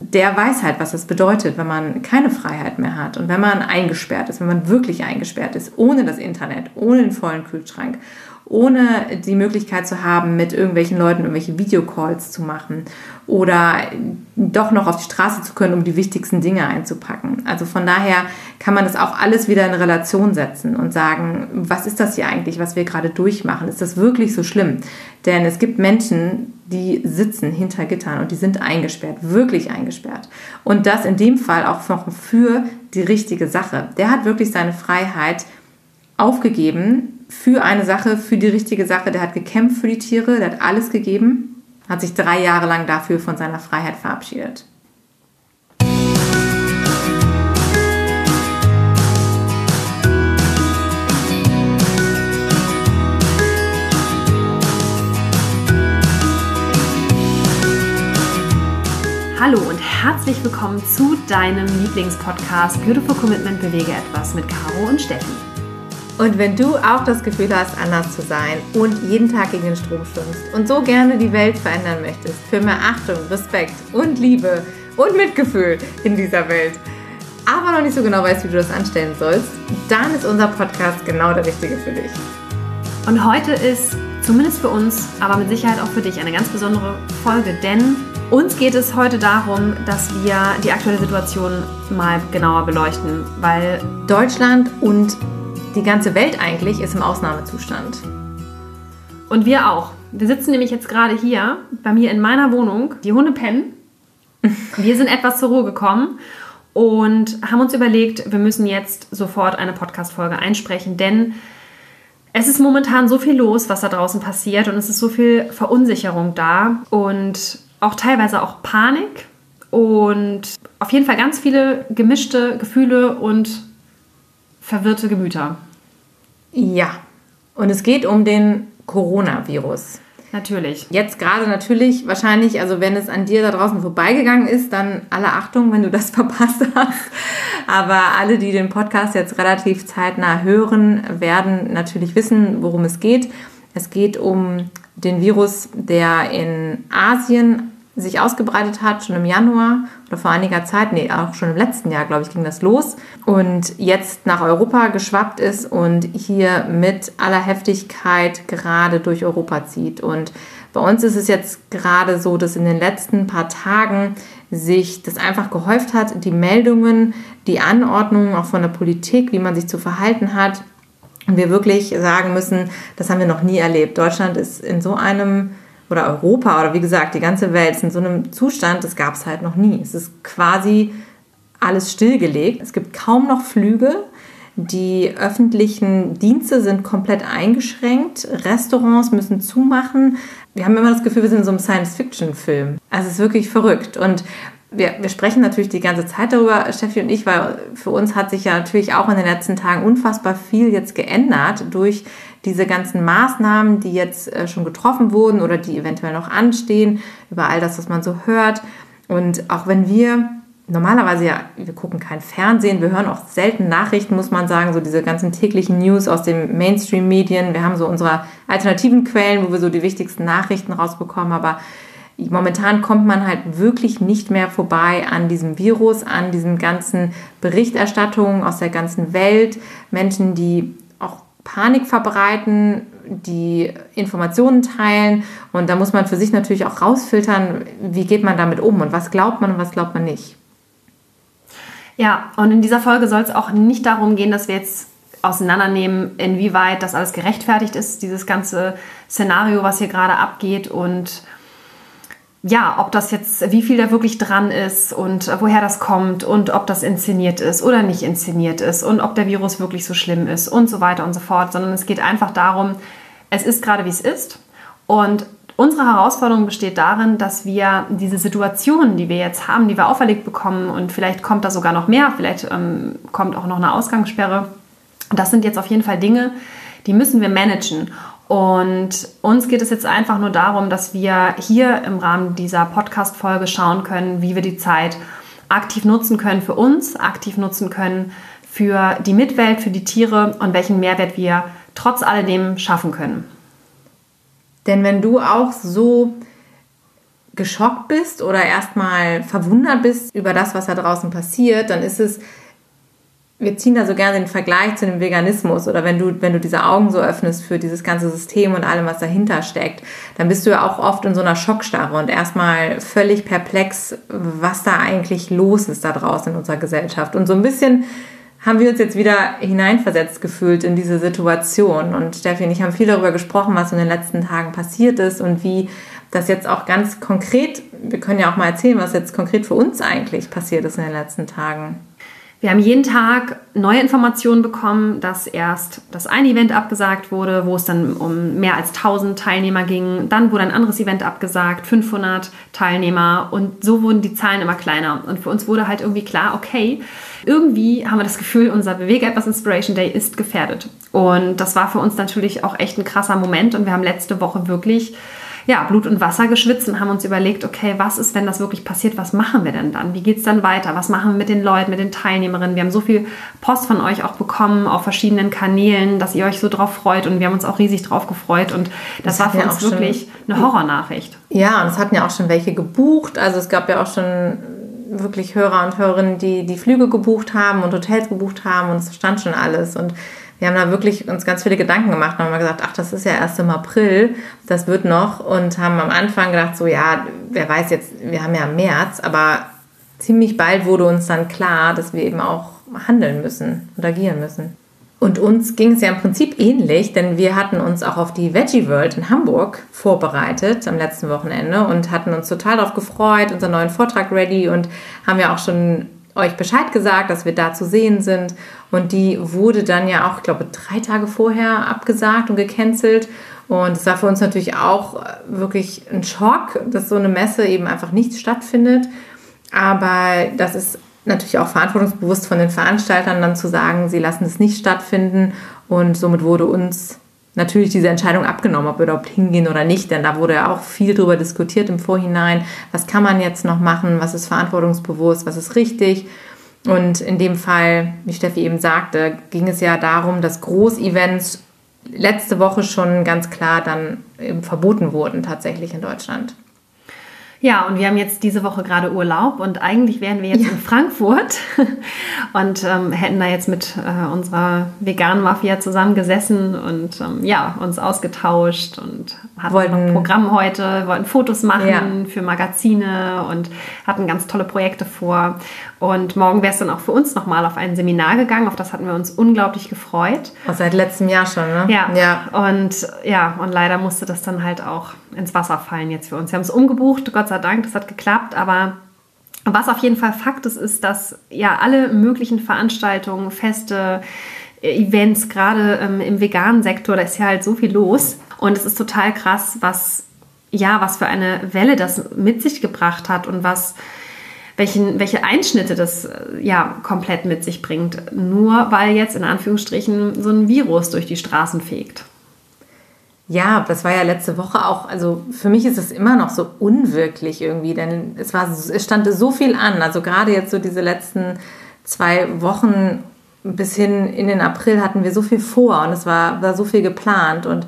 der weiß halt, was es bedeutet, wenn man keine Freiheit mehr hat und wenn man eingesperrt ist, wenn man wirklich eingesperrt ist, ohne das Internet, ohne den vollen Kühlschrank, ohne die Möglichkeit zu haben, mit irgendwelchen Leuten irgendwelche Videocalls zu machen oder doch noch auf die Straße zu können, um die wichtigsten Dinge einzupacken. Also von daher kann man das auch alles wieder in Relation setzen und sagen, was ist das hier eigentlich, was wir gerade durchmachen? Ist das wirklich so schlimm? Denn es gibt Menschen, die sitzen hinter Gittern und die sind eingesperrt, wirklich eingesperrt. Und das in dem Fall auch noch für die richtige Sache. Der hat wirklich seine Freiheit aufgegeben für eine Sache, für die richtige Sache. Der hat gekämpft für die Tiere, der hat alles gegeben, hat sich drei Jahre lang dafür von seiner Freiheit verabschiedet. Hallo und herzlich willkommen zu deinem Lieblingspodcast Beautiful Commitment Bewege etwas mit Caro und Steffi. Und wenn du auch das Gefühl hast, anders zu sein und jeden Tag gegen den Strom schwimmst und so gerne die Welt verändern möchtest, für mehr Achtung, Respekt und Liebe und Mitgefühl in dieser Welt, aber noch nicht so genau weißt, wie du das anstellen sollst, dann ist unser Podcast genau der richtige für dich. Und heute ist zumindest für uns, aber mit Sicherheit auch für dich eine ganz besondere Folge, denn uns geht es heute darum, dass wir die aktuelle Situation mal genauer beleuchten, weil Deutschland und die ganze Welt eigentlich ist im Ausnahmezustand. Und wir auch. Wir sitzen nämlich jetzt gerade hier bei mir in meiner Wohnung. Die Hunde pennen. Wir sind etwas zur Ruhe gekommen und haben uns überlegt, wir müssen jetzt sofort eine Podcast-Folge einsprechen, denn es ist momentan so viel los, was da draußen passiert und es ist so viel Verunsicherung da und auch teilweise auch Panik und auf jeden Fall ganz viele gemischte Gefühle und verwirrte Gemüter. Ja, und es geht um den Coronavirus. Natürlich. Jetzt gerade natürlich, wahrscheinlich, also wenn es an dir da draußen vorbeigegangen ist, dann alle Achtung, wenn du das verpasst hast. Aber alle, die den Podcast jetzt relativ zeitnah hören, werden natürlich wissen, worum es geht. Es geht um den Virus, der in Asien sich ausgebreitet hat, schon im Januar oder vor einiger Zeit, nee, auch schon im letzten Jahr, glaube ich, ging das los und jetzt nach Europa geschwappt ist und hier mit aller Heftigkeit gerade durch Europa zieht. Und bei uns ist es jetzt gerade so, dass in den letzten paar Tagen sich das einfach gehäuft hat, die Meldungen, die Anordnungen auch von der Politik, wie man sich zu verhalten hat. Und wir wirklich sagen müssen, das haben wir noch nie erlebt. Deutschland ist in so einem oder Europa oder wie gesagt, die ganze Welt ist in so einem Zustand, das gab es halt noch nie. Es ist quasi alles stillgelegt. Es gibt kaum noch Flüge. Die öffentlichen Dienste sind komplett eingeschränkt. Restaurants müssen zumachen. Wir haben immer das Gefühl, wir sind in so einem Science-Fiction-Film. Also es ist wirklich verrückt. Und wir, wir sprechen natürlich die ganze Zeit darüber, Steffi und ich, weil für uns hat sich ja natürlich auch in den letzten Tagen unfassbar viel jetzt geändert durch diese ganzen Maßnahmen, die jetzt äh, schon getroffen wurden oder die eventuell noch anstehen, über all das, was man so hört. Und auch wenn wir normalerweise ja, wir gucken kein Fernsehen, wir hören auch selten Nachrichten, muss man sagen, so diese ganzen täglichen News aus den Mainstream-Medien. Wir haben so unsere alternativen Quellen, wo wir so die wichtigsten Nachrichten rausbekommen, aber momentan kommt man halt wirklich nicht mehr vorbei an diesem Virus, an diesen ganzen Berichterstattungen aus der ganzen Welt. Menschen, die Panik verbreiten, die Informationen teilen. Und da muss man für sich natürlich auch rausfiltern, wie geht man damit um und was glaubt man und was glaubt man nicht. Ja, und in dieser Folge soll es auch nicht darum gehen, dass wir jetzt auseinandernehmen, inwieweit das alles gerechtfertigt ist, dieses ganze Szenario, was hier gerade abgeht und ja, ob das jetzt, wie viel da wirklich dran ist und woher das kommt und ob das inszeniert ist oder nicht inszeniert ist und ob der Virus wirklich so schlimm ist und so weiter und so fort, sondern es geht einfach darum, es ist gerade wie es ist und unsere Herausforderung besteht darin, dass wir diese Situationen, die wir jetzt haben, die wir auferlegt bekommen und vielleicht kommt da sogar noch mehr, vielleicht ähm, kommt auch noch eine Ausgangssperre, das sind jetzt auf jeden Fall Dinge, die müssen wir managen. Und uns geht es jetzt einfach nur darum, dass wir hier im Rahmen dieser Podcast-Folge schauen können, wie wir die Zeit aktiv nutzen können für uns, aktiv nutzen können für die Mitwelt, für die Tiere und welchen Mehrwert wir trotz alledem schaffen können. Denn wenn du auch so geschockt bist oder erstmal verwundert bist über das, was da draußen passiert, dann ist es, wir ziehen da so gerne den Vergleich zu dem Veganismus oder wenn du, wenn du diese Augen so öffnest für dieses ganze System und allem, was dahinter steckt, dann bist du ja auch oft in so einer Schockstarre und erstmal völlig perplex, was da eigentlich los ist da draußen in unserer Gesellschaft. Und so ein bisschen haben wir uns jetzt wieder hineinversetzt gefühlt in diese Situation. Und Steffi und ich haben viel darüber gesprochen, was in den letzten Tagen passiert ist und wie das jetzt auch ganz konkret, wir können ja auch mal erzählen, was jetzt konkret für uns eigentlich passiert ist in den letzten Tagen. Wir haben jeden Tag neue Informationen bekommen, dass erst das eine Event abgesagt wurde, wo es dann um mehr als 1000 Teilnehmer ging. Dann wurde ein anderes Event abgesagt, 500 Teilnehmer. Und so wurden die Zahlen immer kleiner. Und für uns wurde halt irgendwie klar, okay, irgendwie haben wir das Gefühl, unser Bewege etwas Inspiration Day ist gefährdet. Und das war für uns natürlich auch echt ein krasser Moment. Und wir haben letzte Woche wirklich ja, Blut und Wasser geschwitzt und haben uns überlegt, okay, was ist, wenn das wirklich passiert? Was machen wir denn dann? Wie geht es dann weiter? Was machen wir mit den Leuten, mit den Teilnehmerinnen? Wir haben so viel Post von euch auch bekommen auf verschiedenen Kanälen, dass ihr euch so drauf freut und wir haben uns auch riesig drauf gefreut und das, das war für uns wirklich eine Horrornachricht. Ja, und es hatten ja auch schon welche gebucht. Also es gab ja auch schon wirklich Hörer und Hörerinnen, die die Flüge gebucht haben und Hotels gebucht haben und es stand schon alles und wir haben da wirklich uns ganz viele Gedanken gemacht und haben gesagt, ach, das ist ja erst im April, das wird noch und haben am Anfang gedacht, so ja, wer weiß jetzt, wir haben ja März, aber ziemlich bald wurde uns dann klar, dass wir eben auch handeln müssen und agieren müssen. Und uns ging es ja im Prinzip ähnlich, denn wir hatten uns auch auf die Veggie World in Hamburg vorbereitet am letzten Wochenende und hatten uns total darauf gefreut, unseren neuen Vortrag ready und haben ja auch schon euch Bescheid gesagt, dass wir da zu sehen sind. Und die wurde dann ja auch, ich glaube, drei Tage vorher abgesagt und gecancelt. Und es war für uns natürlich auch wirklich ein Schock, dass so eine Messe eben einfach nicht stattfindet. Aber das ist natürlich auch verantwortungsbewusst von den Veranstaltern dann zu sagen, sie lassen es nicht stattfinden. Und somit wurde uns natürlich diese Entscheidung abgenommen, ob wir überhaupt hingehen oder nicht, denn da wurde ja auch viel darüber diskutiert im Vorhinein, was kann man jetzt noch machen, was ist verantwortungsbewusst, was ist richtig. Und in dem Fall, wie Steffi eben sagte, ging es ja darum, dass Großevents letzte Woche schon ganz klar dann verboten wurden tatsächlich in Deutschland. Ja, und wir haben jetzt diese Woche gerade Urlaub und eigentlich wären wir jetzt ja. in Frankfurt und ähm, hätten da jetzt mit äh, unserer veganen Mafia zusammengesessen und ähm, ja, uns ausgetauscht und hatten wollten, ein Programm heute, wollten Fotos machen ja. für Magazine und hatten ganz tolle Projekte vor. Und morgen wäre es dann auch für uns nochmal auf ein Seminar gegangen, auf das hatten wir uns unglaublich gefreut. Und seit letztem Jahr schon, ne? Ja. ja. Und ja, und leider musste das dann halt auch ins Wasser fallen jetzt für uns. Wir haben es umgebucht, Gott sei Dank, das hat geklappt, aber was auf jeden Fall Fakt ist, ist, dass ja alle möglichen Veranstaltungen, Feste, Events, gerade ähm, im veganen Sektor, da ist ja halt so viel los. Und es ist total krass, was, ja, was für eine Welle das mit sich gebracht hat und was, welchen, welche Einschnitte das ja komplett mit sich bringt. Nur weil jetzt in Anführungsstrichen so ein Virus durch die Straßen fegt. Ja, das war ja letzte Woche auch, also für mich ist es immer noch so unwirklich irgendwie, denn es, war, es stand so viel an. Also gerade jetzt so diese letzten zwei Wochen bis hin in den April hatten wir so viel vor und es war, war so viel geplant. Und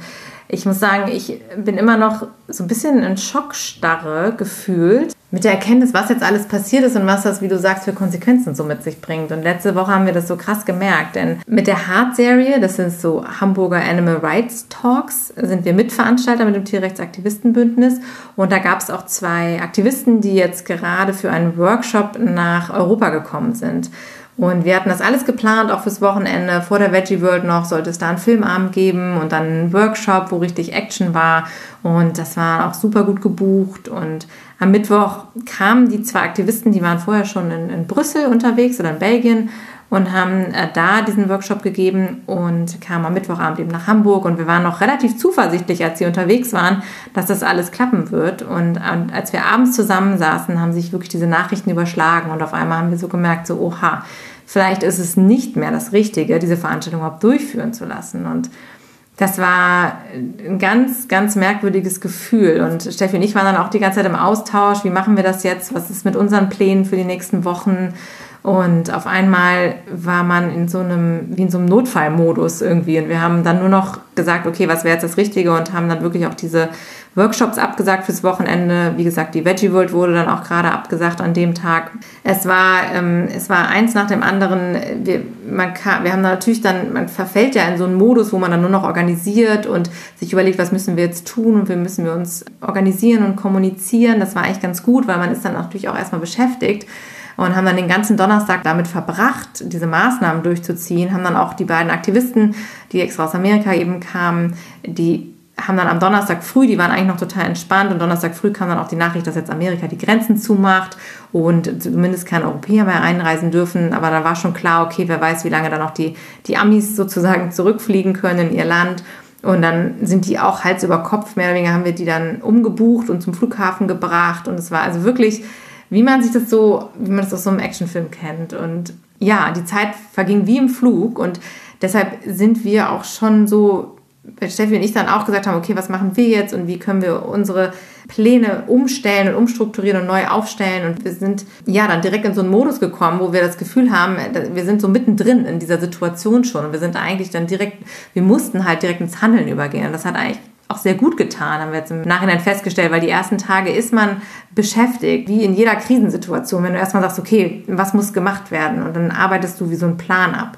ich muss sagen, ich bin immer noch so ein bisschen in Schockstarre gefühlt, mit der Erkenntnis, was jetzt alles passiert ist und was das, wie du sagst, für Konsequenzen so mit sich bringt. Und letzte Woche haben wir das so krass gemerkt, denn mit der Hart-Serie, das sind so Hamburger Animal Rights Talks, sind wir Mitveranstalter mit dem Tierrechtsaktivistenbündnis. Und da gab es auch zwei Aktivisten, die jetzt gerade für einen Workshop nach Europa gekommen sind. Und wir hatten das alles geplant, auch fürs Wochenende. Vor der Veggie World noch sollte es da einen Filmabend geben und dann einen Workshop, wo richtig Action war. Und das war auch super gut gebucht. Und am Mittwoch kamen die zwei Aktivisten, die waren vorher schon in, in Brüssel unterwegs oder in Belgien und haben äh, da diesen Workshop gegeben und kamen am Mittwochabend eben nach Hamburg. Und wir waren noch relativ zuversichtlich, als sie unterwegs waren, dass das alles klappen wird. Und, als wir abends zusammensaßen, haben sich wirklich diese Nachrichten überschlagen. Und auf einmal haben wir so gemerkt, so, oha, vielleicht ist es nicht mehr das Richtige, diese Veranstaltung überhaupt durchführen zu lassen. Und das war ein ganz, ganz merkwürdiges Gefühl. Und Steffi und ich waren dann auch die ganze Zeit im Austausch. Wie machen wir das jetzt? Was ist mit unseren Plänen für die nächsten Wochen? Und auf einmal war man in so einem, wie in so einem Notfallmodus irgendwie. Und wir haben dann nur noch gesagt, okay, was wäre jetzt das Richtige? Und haben dann wirklich auch diese Workshops abgesagt fürs Wochenende. Wie gesagt, die Veggie World wurde dann auch gerade abgesagt an dem Tag. Es war, ähm, es war eins nach dem anderen. Wir, man kann, wir haben natürlich dann, man verfällt ja in so einen Modus, wo man dann nur noch organisiert und sich überlegt, was müssen wir jetzt tun und wie müssen wir uns organisieren und kommunizieren. Das war eigentlich ganz gut, weil man ist dann natürlich auch erstmal beschäftigt und haben dann den ganzen Donnerstag damit verbracht, diese Maßnahmen durchzuziehen, haben dann auch die beiden Aktivisten, die extra aus Amerika eben kamen, die haben dann am Donnerstag früh, die waren eigentlich noch total entspannt und Donnerstag früh kam dann auch die Nachricht, dass jetzt Amerika die Grenzen zumacht und zumindest keine Europäer mehr einreisen dürfen. Aber da war schon klar, okay, wer weiß, wie lange dann auch die, die Amis sozusagen zurückfliegen können in ihr Land. Und dann sind die auch Hals über Kopf, mehr oder weniger haben wir die dann umgebucht und zum Flughafen gebracht. Und es war also wirklich, wie man sich das so, wie man das aus so einem Actionfilm kennt. Und ja, die Zeit verging wie im Flug und deshalb sind wir auch schon so Steffi und ich dann auch gesagt haben, okay, was machen wir jetzt und wie können wir unsere Pläne umstellen und umstrukturieren und neu aufstellen. Und wir sind ja dann direkt in so einen Modus gekommen, wo wir das Gefühl haben, wir sind so mittendrin in dieser Situation schon. Und wir sind eigentlich dann direkt, wir mussten halt direkt ins Handeln übergehen. Und das hat eigentlich auch sehr gut getan, haben wir jetzt im Nachhinein festgestellt, weil die ersten Tage ist man beschäftigt, wie in jeder Krisensituation, wenn du erstmal sagst, okay, was muss gemacht werden? Und dann arbeitest du wie so einen Plan ab.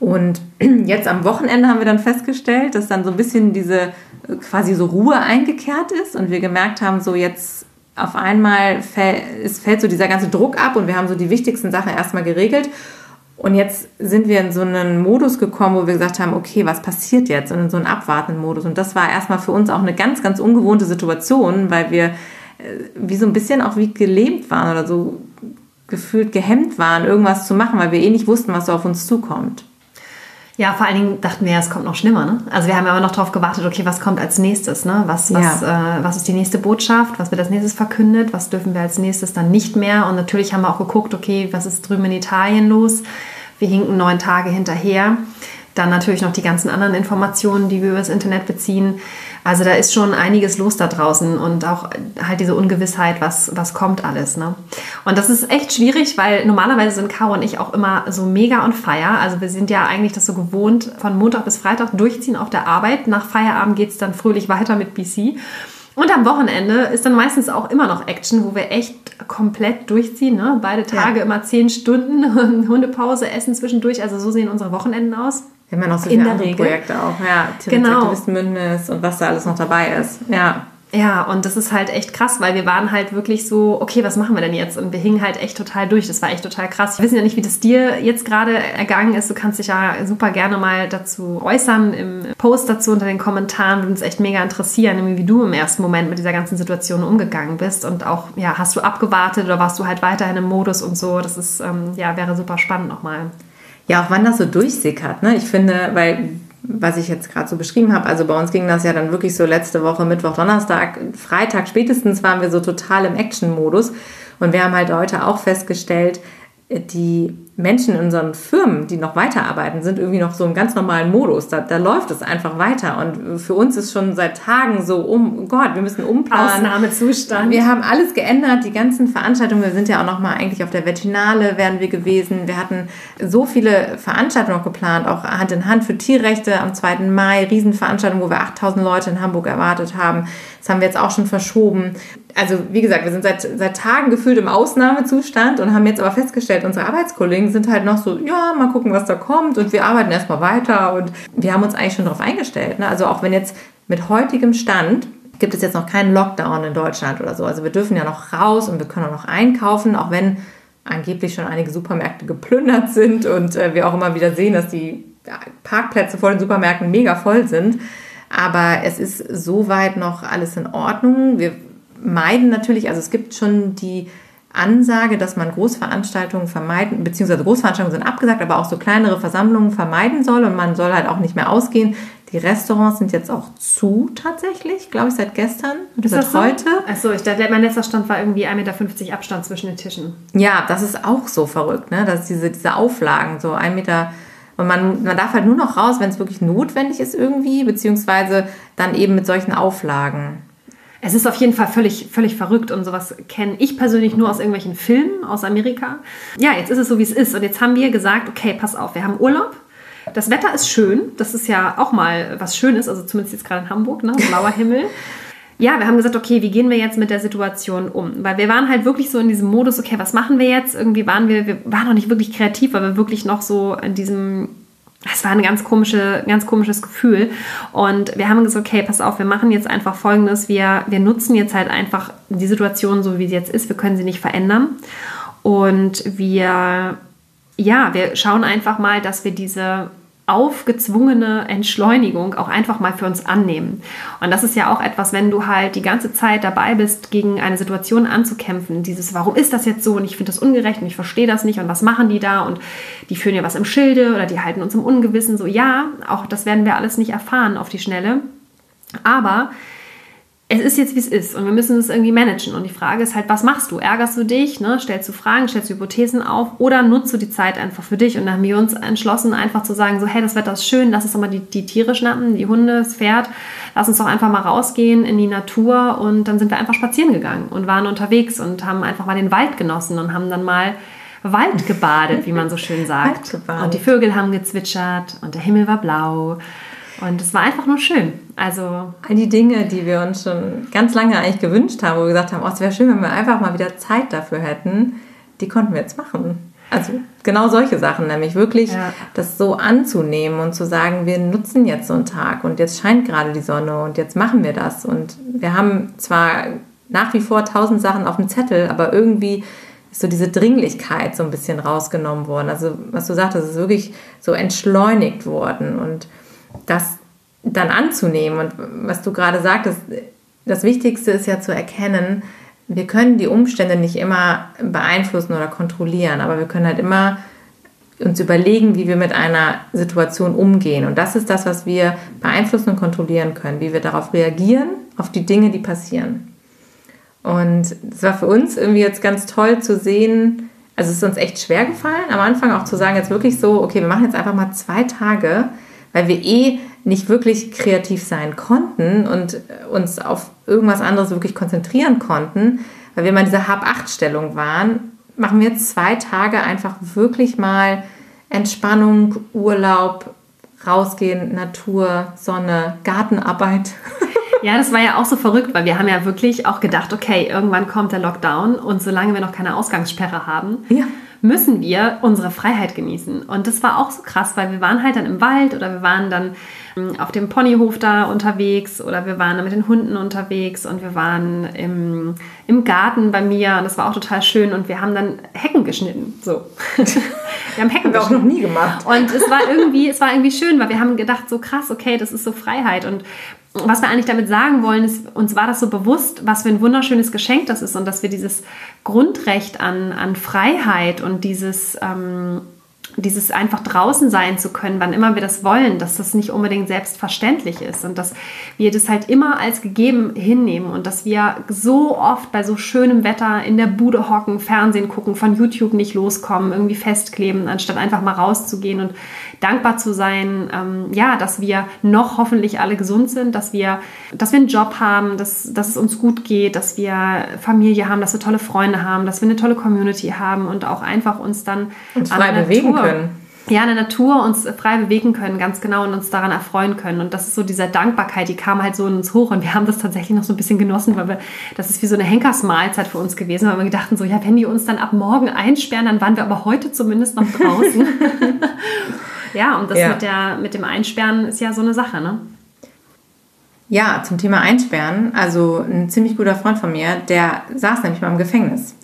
Und jetzt am Wochenende haben wir dann festgestellt, dass dann so ein bisschen diese quasi so Ruhe eingekehrt ist und wir gemerkt haben, so jetzt auf einmal fällt, es fällt so dieser ganze Druck ab und wir haben so die wichtigsten Sachen erstmal geregelt. Und jetzt sind wir in so einen Modus gekommen, wo wir gesagt haben, okay, was passiert jetzt? Und in so einen abwartenden Modus. Und das war erstmal für uns auch eine ganz, ganz ungewohnte Situation, weil wir äh, wie so ein bisschen auch wie gelähmt waren oder so gefühlt gehemmt waren, irgendwas zu machen, weil wir eh nicht wussten, was so auf uns zukommt. Ja, vor allen Dingen dachten wir, es kommt noch schlimmer. Ne? Also wir haben immer noch darauf gewartet, okay, was kommt als nächstes? Ne? Was, was, ja. äh, was ist die nächste Botschaft? Was wird als nächstes verkündet? Was dürfen wir als nächstes dann nicht mehr? Und natürlich haben wir auch geguckt, okay, was ist drüben in Italien los? Wir hinken neun Tage hinterher. Dann natürlich noch die ganzen anderen Informationen, die wir über das Internet beziehen. Also da ist schon einiges los da draußen und auch halt diese Ungewissheit, was, was kommt alles. Ne? Und das ist echt schwierig, weil normalerweise sind Caro und ich auch immer so mega on fire. Also wir sind ja eigentlich das so gewohnt, von Montag bis Freitag durchziehen auf der Arbeit. Nach Feierabend geht es dann fröhlich weiter mit BC. Und am Wochenende ist dann meistens auch immer noch Action, wo wir echt komplett durchziehen. Ne? Beide Tage ja. immer zehn Stunden, Hundepause, Essen zwischendurch. Also so sehen unsere Wochenenden aus. Wir haben ja noch so viele andere Regel. Projekte auch. Ja, genau. Aktivistenbündnis und was da alles noch dabei ist. Ja. Ja, und das ist halt echt krass, weil wir waren halt wirklich so, okay, was machen wir denn jetzt? Und wir hingen halt echt total durch. Das war echt total krass. Wir wissen ja nicht, wie das dir jetzt gerade ergangen ist. Du kannst dich ja super gerne mal dazu äußern im Post dazu unter den Kommentaren. Würde uns echt mega interessieren, wie du im ersten Moment mit dieser ganzen Situation umgegangen bist. Und auch, ja, hast du abgewartet oder warst du halt weiterhin im Modus und so? Das ist, ähm, ja, wäre super spannend nochmal. Ja, auch wann das so durchsickert. Ne? Ich finde, weil was ich jetzt gerade so beschrieben habe, also bei uns ging das ja dann wirklich so letzte Woche, Mittwoch, Donnerstag, Freitag spätestens waren wir so total im Action-Modus. Und wir haben halt heute auch festgestellt, die Menschen in unseren Firmen, die noch weiterarbeiten, sind irgendwie noch so im ganz normalen Modus. Da, da läuft es einfach weiter. Und für uns ist schon seit Tagen so, um oh Gott, wir müssen umplanen. Ausnahmezustand. Wir haben alles geändert, die ganzen Veranstaltungen. Wir sind ja auch noch mal eigentlich auf der Veterinale wären wir gewesen. Wir hatten so viele Veranstaltungen noch geplant, auch Hand in Hand für Tierrechte am 2. Mai, Riesenveranstaltung, wo wir 8000 Leute in Hamburg erwartet haben. Das haben wir jetzt auch schon verschoben also wie gesagt, wir sind seit, seit Tagen gefühlt im Ausnahmezustand und haben jetzt aber festgestellt, unsere Arbeitskollegen sind halt noch so, ja, mal gucken, was da kommt und wir arbeiten erstmal weiter und wir haben uns eigentlich schon darauf eingestellt. Ne? Also auch wenn jetzt mit heutigem Stand gibt es jetzt noch keinen Lockdown in Deutschland oder so. Also wir dürfen ja noch raus und wir können auch noch einkaufen, auch wenn angeblich schon einige Supermärkte geplündert sind und äh, wir auch immer wieder sehen, dass die Parkplätze vor den Supermärkten mega voll sind. Aber es ist soweit noch alles in Ordnung. Wir meiden natürlich, also es gibt schon die Ansage, dass man Großveranstaltungen vermeiden, beziehungsweise Großveranstaltungen sind abgesagt, aber auch so kleinere Versammlungen vermeiden soll und man soll halt auch nicht mehr ausgehen. Die Restaurants sind jetzt auch zu tatsächlich, glaube ich, seit gestern oder seit heute. So? Achso, ich dachte, mein letzter Stand war irgendwie 1,50 Meter Abstand zwischen den Tischen. Ja, das ist auch so verrückt, ne? dass diese, diese Auflagen, so ein Meter und man, man darf halt nur noch raus, wenn es wirklich notwendig ist irgendwie, beziehungsweise dann eben mit solchen Auflagen. Es ist auf jeden Fall völlig, völlig verrückt und sowas kenne ich persönlich nur aus irgendwelchen Filmen aus Amerika. Ja, jetzt ist es so, wie es ist. Und jetzt haben wir gesagt, okay, pass auf, wir haben Urlaub. Das Wetter ist schön. Das ist ja auch mal was Schönes, also zumindest jetzt gerade in Hamburg, ne? blauer Himmel. ja, wir haben gesagt, okay, wie gehen wir jetzt mit der Situation um? Weil wir waren halt wirklich so in diesem Modus, okay, was machen wir jetzt? Irgendwie waren wir, wir waren noch nicht wirklich kreativ, weil wir wirklich noch so in diesem, es war ein ganz, komische, ganz komisches Gefühl. Und wir haben gesagt, okay, pass auf, wir machen jetzt einfach Folgendes. Wir, wir nutzen jetzt halt einfach die Situation so, wie sie jetzt ist. Wir können sie nicht verändern. Und wir, ja, wir schauen einfach mal, dass wir diese aufgezwungene Entschleunigung auch einfach mal für uns annehmen. Und das ist ja auch etwas, wenn du halt die ganze Zeit dabei bist, gegen eine Situation anzukämpfen, dieses, warum ist das jetzt so und ich finde das ungerecht und ich verstehe das nicht und was machen die da und die führen ja was im Schilde oder die halten uns im Ungewissen, so ja, auch das werden wir alles nicht erfahren auf die Schnelle. Aber es ist jetzt, wie es ist und wir müssen es irgendwie managen. Und die Frage ist halt, was machst du? Ärgerst du dich? Ne? Stellst du Fragen, stellst du Hypothesen auf oder nutzt du die Zeit einfach für dich? Und da haben wir uns entschlossen, einfach zu sagen, so, hey, das Wetter ist schön, lass uns doch mal die, die Tiere schnappen, die Hunde, das Pferd, lass uns doch einfach mal rausgehen in die Natur. Und dann sind wir einfach spazieren gegangen und waren unterwegs und haben einfach mal den Wald genossen und haben dann mal Wald gebadet, wie man so schön sagt. Und die Vögel haben gezwitschert und der Himmel war blau. Und es war einfach nur schön. Also all die Dinge, die wir uns schon ganz lange eigentlich gewünscht haben, wo wir gesagt haben, oh, es wäre schön, wenn wir einfach mal wieder Zeit dafür hätten, die konnten wir jetzt machen. Also genau solche Sachen, nämlich wirklich ja. das so anzunehmen und zu sagen, wir nutzen jetzt so einen Tag und jetzt scheint gerade die Sonne und jetzt machen wir das. Und wir haben zwar nach wie vor tausend Sachen auf dem Zettel, aber irgendwie ist so diese Dringlichkeit so ein bisschen rausgenommen worden. Also was du sagtest, ist wirklich so entschleunigt worden und das dann anzunehmen. Und was du gerade sagtest, das Wichtigste ist ja zu erkennen, wir können die Umstände nicht immer beeinflussen oder kontrollieren, aber wir können halt immer uns überlegen, wie wir mit einer Situation umgehen. Und das ist das, was wir beeinflussen und kontrollieren können, wie wir darauf reagieren, auf die Dinge, die passieren. Und es war für uns irgendwie jetzt ganz toll zu sehen, also es ist uns echt schwer gefallen, am Anfang auch zu sagen, jetzt wirklich so, okay, wir machen jetzt einfach mal zwei Tage, weil wir eh nicht wirklich kreativ sein konnten und uns auf irgendwas anderes wirklich konzentrieren konnten, weil wir mal in dieser Hab-Acht-Stellung waren, machen wir jetzt zwei Tage einfach wirklich mal Entspannung, Urlaub, rausgehen, Natur, Sonne, Gartenarbeit. Ja, das war ja auch so verrückt, weil wir haben ja wirklich auch gedacht, okay, irgendwann kommt der Lockdown und solange wir noch keine Ausgangssperre haben, ja müssen wir unsere Freiheit genießen. Und das war auch so krass, weil wir waren halt dann im Wald oder wir waren dann ähm, auf dem Ponyhof da unterwegs oder wir waren mit den Hunden unterwegs und wir waren im, im Garten bei mir und das war auch total schön und wir haben dann Hecken geschnitten. So. wir haben Hecken haben auch noch nie gemacht. Und es war irgendwie, es war irgendwie schön, weil wir haben gedacht, so krass, okay, das ist so Freiheit und was wir eigentlich damit sagen wollen, ist, uns war das so bewusst, was für ein wunderschönes Geschenk das ist und dass wir dieses Grundrecht an, an Freiheit und dieses, ähm, dieses einfach draußen sein zu können, wann immer wir das wollen, dass das nicht unbedingt selbstverständlich ist und dass wir das halt immer als gegeben hinnehmen und dass wir so oft bei so schönem Wetter in der Bude hocken, Fernsehen gucken, von YouTube nicht loskommen, irgendwie festkleben, anstatt einfach mal rauszugehen und dankbar zu sein, ähm, ja, dass wir noch hoffentlich alle gesund sind, dass wir, dass wir einen Job haben, dass, dass es uns gut geht, dass wir Familie haben, dass wir tolle Freunde haben, dass wir eine tolle Community haben und auch einfach uns dann uns frei bewegen Natur, können ja, in der Natur uns frei bewegen können, ganz genau und uns daran erfreuen können. Und das ist so diese Dankbarkeit, die kam halt so in uns hoch und wir haben das tatsächlich noch so ein bisschen genossen, weil wir, das ist wie so eine Henkersmahlzeit für uns gewesen, weil wir gedachten so, ja, wenn die uns dann ab morgen einsperren, dann waren wir aber heute zumindest noch draußen. Ja, und das ja. Mit, der, mit dem Einsperren ist ja so eine Sache, ne? Ja, zum Thema Einsperren. Also ein ziemlich guter Freund von mir, der saß nämlich mal im Gefängnis.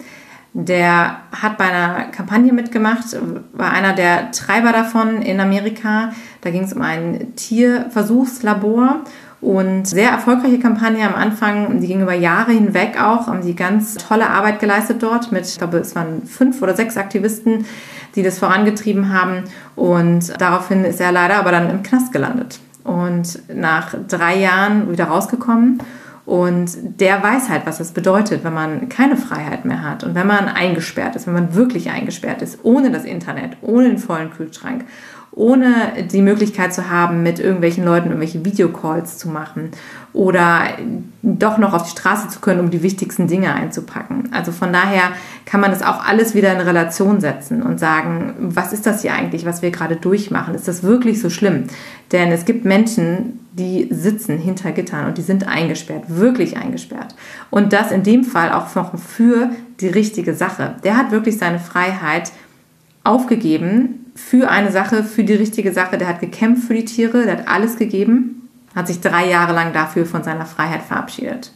Der hat bei einer Kampagne mitgemacht, war einer der Treiber davon in Amerika. Da ging es um ein Tierversuchslabor und sehr erfolgreiche Kampagne am Anfang. Die ging über Jahre hinweg auch, haben die ganz tolle Arbeit geleistet dort mit, ich glaube, es waren fünf oder sechs Aktivisten, die das vorangetrieben haben. Und daraufhin ist er leider aber dann im Knast gelandet. Und nach drei Jahren wieder rausgekommen. Und der weiß halt, was es bedeutet, wenn man keine Freiheit mehr hat und wenn man eingesperrt ist, wenn man wirklich eingesperrt ist, ohne das Internet, ohne den vollen Kühlschrank, ohne die Möglichkeit zu haben, mit irgendwelchen Leuten irgendwelche Videocalls zu machen oder doch noch auf die Straße zu können, um die wichtigsten Dinge einzupacken. Also von daher kann man das auch alles wieder in Relation setzen und sagen, was ist das hier eigentlich, was wir gerade durchmachen? Ist das wirklich so schlimm? Denn es gibt Menschen, die sitzen hinter Gittern und die sind eingesperrt, wirklich eingesperrt. Und das in dem Fall auch noch für die richtige Sache. Der hat wirklich seine Freiheit aufgegeben für eine Sache, für die richtige Sache. Der hat gekämpft für die Tiere, der hat alles gegeben hat sich drei Jahre lang dafür von seiner Freiheit verabschiedet.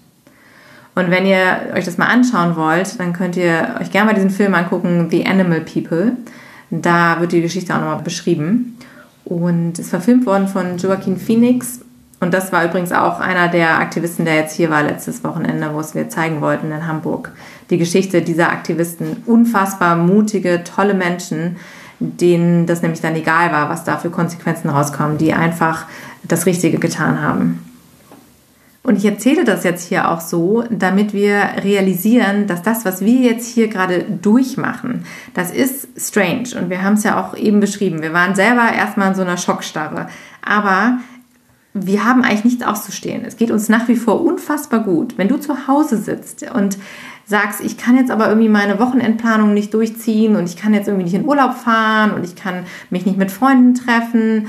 Und wenn ihr euch das mal anschauen wollt, dann könnt ihr euch gerne mal diesen Film angucken, The Animal People. Da wird die Geschichte auch nochmal beschrieben. Und ist verfilmt worden von Joaquin Phoenix. Und das war übrigens auch einer der Aktivisten, der jetzt hier war letztes Wochenende, wo es wir zeigen wollten in Hamburg. Die Geschichte dieser Aktivisten. Unfassbar mutige, tolle Menschen, denen das nämlich dann egal war, was da für Konsequenzen rauskommen, die einfach das Richtige getan haben. Und ich erzähle das jetzt hier auch so, damit wir realisieren, dass das, was wir jetzt hier gerade durchmachen, das ist strange. Und wir haben es ja auch eben beschrieben. Wir waren selber erstmal in so einer Schockstarre. Aber wir haben eigentlich nichts auszustehen. Es geht uns nach wie vor unfassbar gut. Wenn du zu Hause sitzt und sagst, ich kann jetzt aber irgendwie meine Wochenendplanung nicht durchziehen und ich kann jetzt irgendwie nicht in Urlaub fahren und ich kann mich nicht mit Freunden treffen,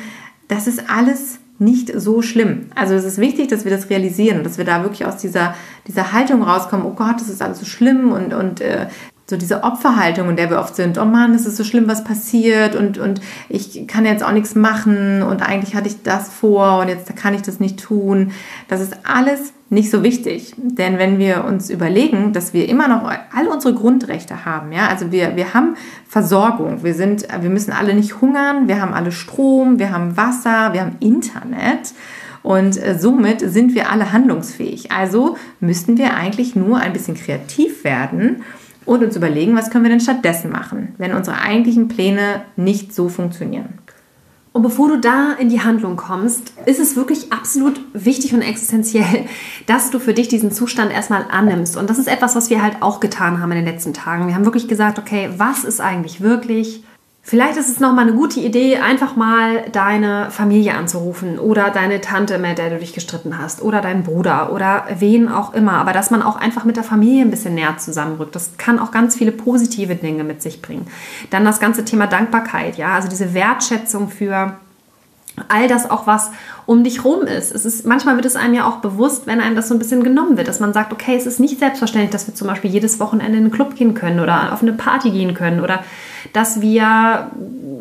das ist alles nicht so schlimm. Also es ist wichtig, dass wir das realisieren dass wir da wirklich aus dieser, dieser Haltung rauskommen, oh Gott, das ist alles so schlimm und, und äh, so diese Opferhaltung, in der wir oft sind, oh Mann, es ist so schlimm, was passiert und, und ich kann jetzt auch nichts machen und eigentlich hatte ich das vor und jetzt kann ich das nicht tun. Das ist alles nicht so wichtig. Denn wenn wir uns überlegen, dass wir immer noch all unsere Grundrechte haben, ja, also wir, wir haben Versorgung, wir sind, wir müssen alle nicht hungern, wir haben alle Strom, wir haben Wasser, wir haben Internet. Und äh, somit sind wir alle handlungsfähig. Also müssten wir eigentlich nur ein bisschen kreativ werden und uns überlegen, was können wir denn stattdessen machen, wenn unsere eigentlichen Pläne nicht so funktionieren. Und bevor du da in die Handlung kommst, ist es wirklich absolut wichtig und existenziell, dass du für dich diesen Zustand erstmal annimmst. Und das ist etwas, was wir halt auch getan haben in den letzten Tagen. Wir haben wirklich gesagt, okay, was ist eigentlich wirklich? Vielleicht ist es nochmal eine gute Idee, einfach mal deine Familie anzurufen oder deine Tante, mit der du dich gestritten hast oder deinen Bruder oder wen auch immer. Aber dass man auch einfach mit der Familie ein bisschen näher zusammenrückt. Das kann auch ganz viele positive Dinge mit sich bringen. Dann das ganze Thema Dankbarkeit, ja, also diese Wertschätzung für all das auch was um dich rum ist. Es ist manchmal wird es einem ja auch bewusst, wenn einem das so ein bisschen genommen wird, dass man sagt, okay, es ist nicht selbstverständlich, dass wir zum Beispiel jedes Wochenende in einen Club gehen können oder auf eine Party gehen können oder dass wir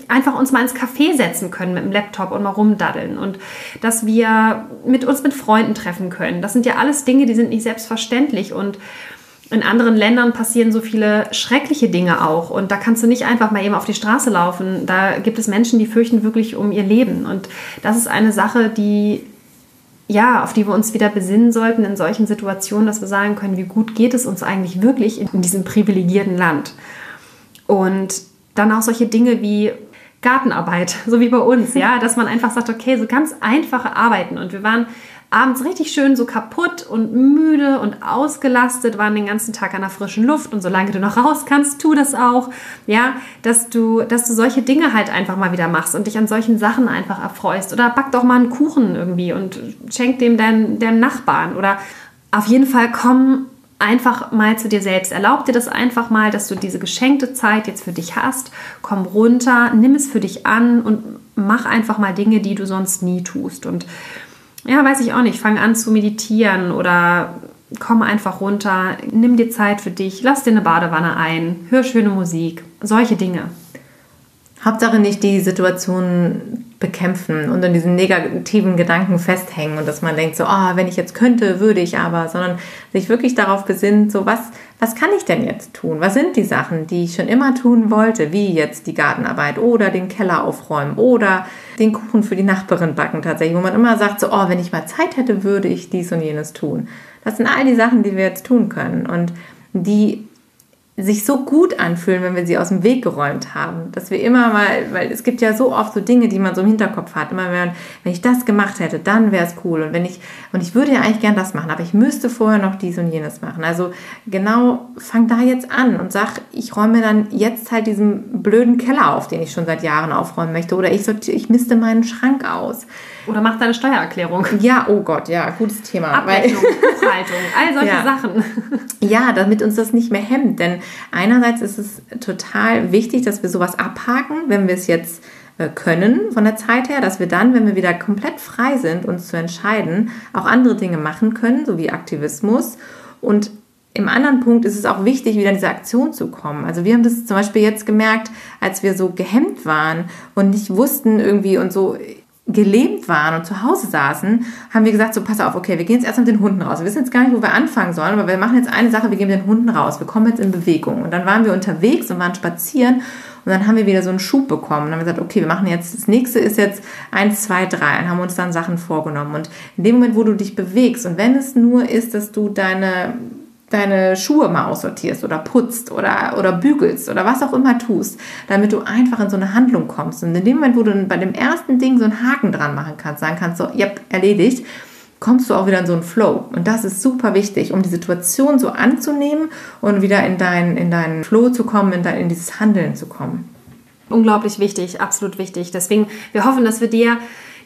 einfach uns mal ins Café setzen können mit dem Laptop und mal rumdaddeln und dass wir mit uns mit Freunden treffen können. Das sind ja alles Dinge, die sind nicht selbstverständlich und in anderen Ländern passieren so viele schreckliche Dinge auch. Und da kannst du nicht einfach mal eben auf die Straße laufen. Da gibt es Menschen, die fürchten wirklich um ihr Leben. Und das ist eine Sache, die, ja, auf die wir uns wieder besinnen sollten in solchen Situationen, dass wir sagen können, wie gut geht es uns eigentlich wirklich in diesem privilegierten Land. Und dann auch solche Dinge wie Gartenarbeit, so wie bei uns, ja, dass man einfach sagt, okay, so ganz einfache Arbeiten. Und wir waren abends richtig schön so kaputt und müde und ausgelastet, waren den ganzen Tag an der frischen Luft. Und solange du noch raus kannst, tu das auch, ja, dass du, dass du solche Dinge halt einfach mal wieder machst und dich an solchen Sachen einfach erfreust. Oder back doch mal einen Kuchen irgendwie und schenk dem deinem, deinem Nachbarn. Oder auf jeden Fall komm einfach mal zu dir selbst. Erlaub dir das einfach mal, dass du diese geschenkte Zeit jetzt für dich hast. Komm runter, nimm es für dich an und mach einfach mal Dinge, die du sonst nie tust. Und ja, weiß ich auch nicht, fang an zu meditieren oder komm einfach runter, nimm dir Zeit für dich, lass dir eine Badewanne ein, hör schöne Musik, solche Dinge. Hauptsache nicht die Situation bekämpfen und in diesen negativen Gedanken festhängen und dass man denkt so, oh, wenn ich jetzt könnte, würde ich aber, sondern sich wirklich darauf besinnt, so was, was kann ich denn jetzt tun? Was sind die Sachen, die ich schon immer tun wollte, wie jetzt die Gartenarbeit oder den Keller aufräumen oder den Kuchen für die Nachbarin backen tatsächlich, wo man immer sagt so, oh, wenn ich mal Zeit hätte, würde ich dies und jenes tun. Das sind all die Sachen, die wir jetzt tun können und die sich so gut anfühlen, wenn wir sie aus dem Weg geräumt haben. Dass wir immer mal, weil es gibt ja so oft so Dinge, die man so im Hinterkopf hat. Immer wenn, wenn ich das gemacht hätte, dann wäre es cool. Und wenn ich, und ich würde ja eigentlich gern das machen, aber ich müsste vorher noch dies und jenes machen. Also genau, fang da jetzt an und sag, ich räume dann jetzt halt diesen blöden Keller auf, den ich schon seit Jahren aufräumen möchte. Oder ich, ich misste meinen Schrank aus. Oder mach deine Steuererklärung. Ja, oh Gott, ja, gutes Thema. Abrechnung, Buchhaltung, all solche ja. Sachen. Ja, damit uns das nicht mehr hemmt. Denn einerseits ist es total wichtig, dass wir sowas abhaken, wenn wir es jetzt äh, können von der Zeit her, dass wir dann, wenn wir wieder komplett frei sind, uns zu entscheiden, auch andere Dinge machen können, so wie Aktivismus. Und im anderen Punkt ist es auch wichtig, wieder in diese Aktion zu kommen. Also wir haben das zum Beispiel jetzt gemerkt, als wir so gehemmt waren und nicht wussten irgendwie und so gelähmt waren und zu Hause saßen, haben wir gesagt, so pass auf, okay, wir gehen jetzt erst mit den Hunden raus. Wir wissen jetzt gar nicht, wo wir anfangen sollen, aber wir machen jetzt eine Sache, wir gehen mit den Hunden raus. Wir kommen jetzt in Bewegung. Und dann waren wir unterwegs und waren spazieren und dann haben wir wieder so einen Schub bekommen. Und dann haben wir gesagt, okay, wir machen jetzt, das nächste ist jetzt eins, zwei, drei. Und haben uns dann Sachen vorgenommen. Und in dem Moment, wo du dich bewegst und wenn es nur ist, dass du deine deine Schuhe mal aussortierst oder putzt oder, oder bügelst oder was auch immer tust, damit du einfach in so eine Handlung kommst. Und in dem Moment, wo du bei dem ersten Ding so einen Haken dran machen kannst, sagen kannst, so, ja, erledigt, kommst du auch wieder in so einen Flow. Und das ist super wichtig, um die Situation so anzunehmen und wieder in deinen in deinen Flow zu kommen, in, dein, in dieses Handeln zu kommen. Unglaublich wichtig, absolut wichtig. Deswegen, wir hoffen, dass wir dir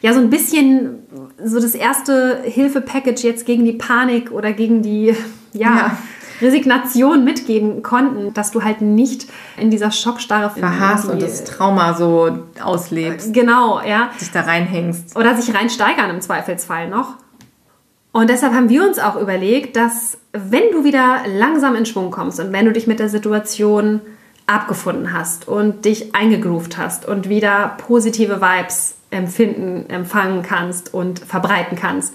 ja so ein bisschen so das erste Hilfe-Package jetzt gegen die Panik oder gegen die ja, ja. Resignation mitgeben konnten, dass du halt nicht in dieser Schockstarre verharrst und das Trauma so auslebst. Genau, ja. Dich da reinhängst. Oder sich reinsteigern im Zweifelsfall noch. Und deshalb haben wir uns auch überlegt, dass wenn du wieder langsam in Schwung kommst und wenn du dich mit der Situation abgefunden hast und dich eingegroovt hast und wieder positive Vibes empfinden, empfangen kannst und verbreiten kannst,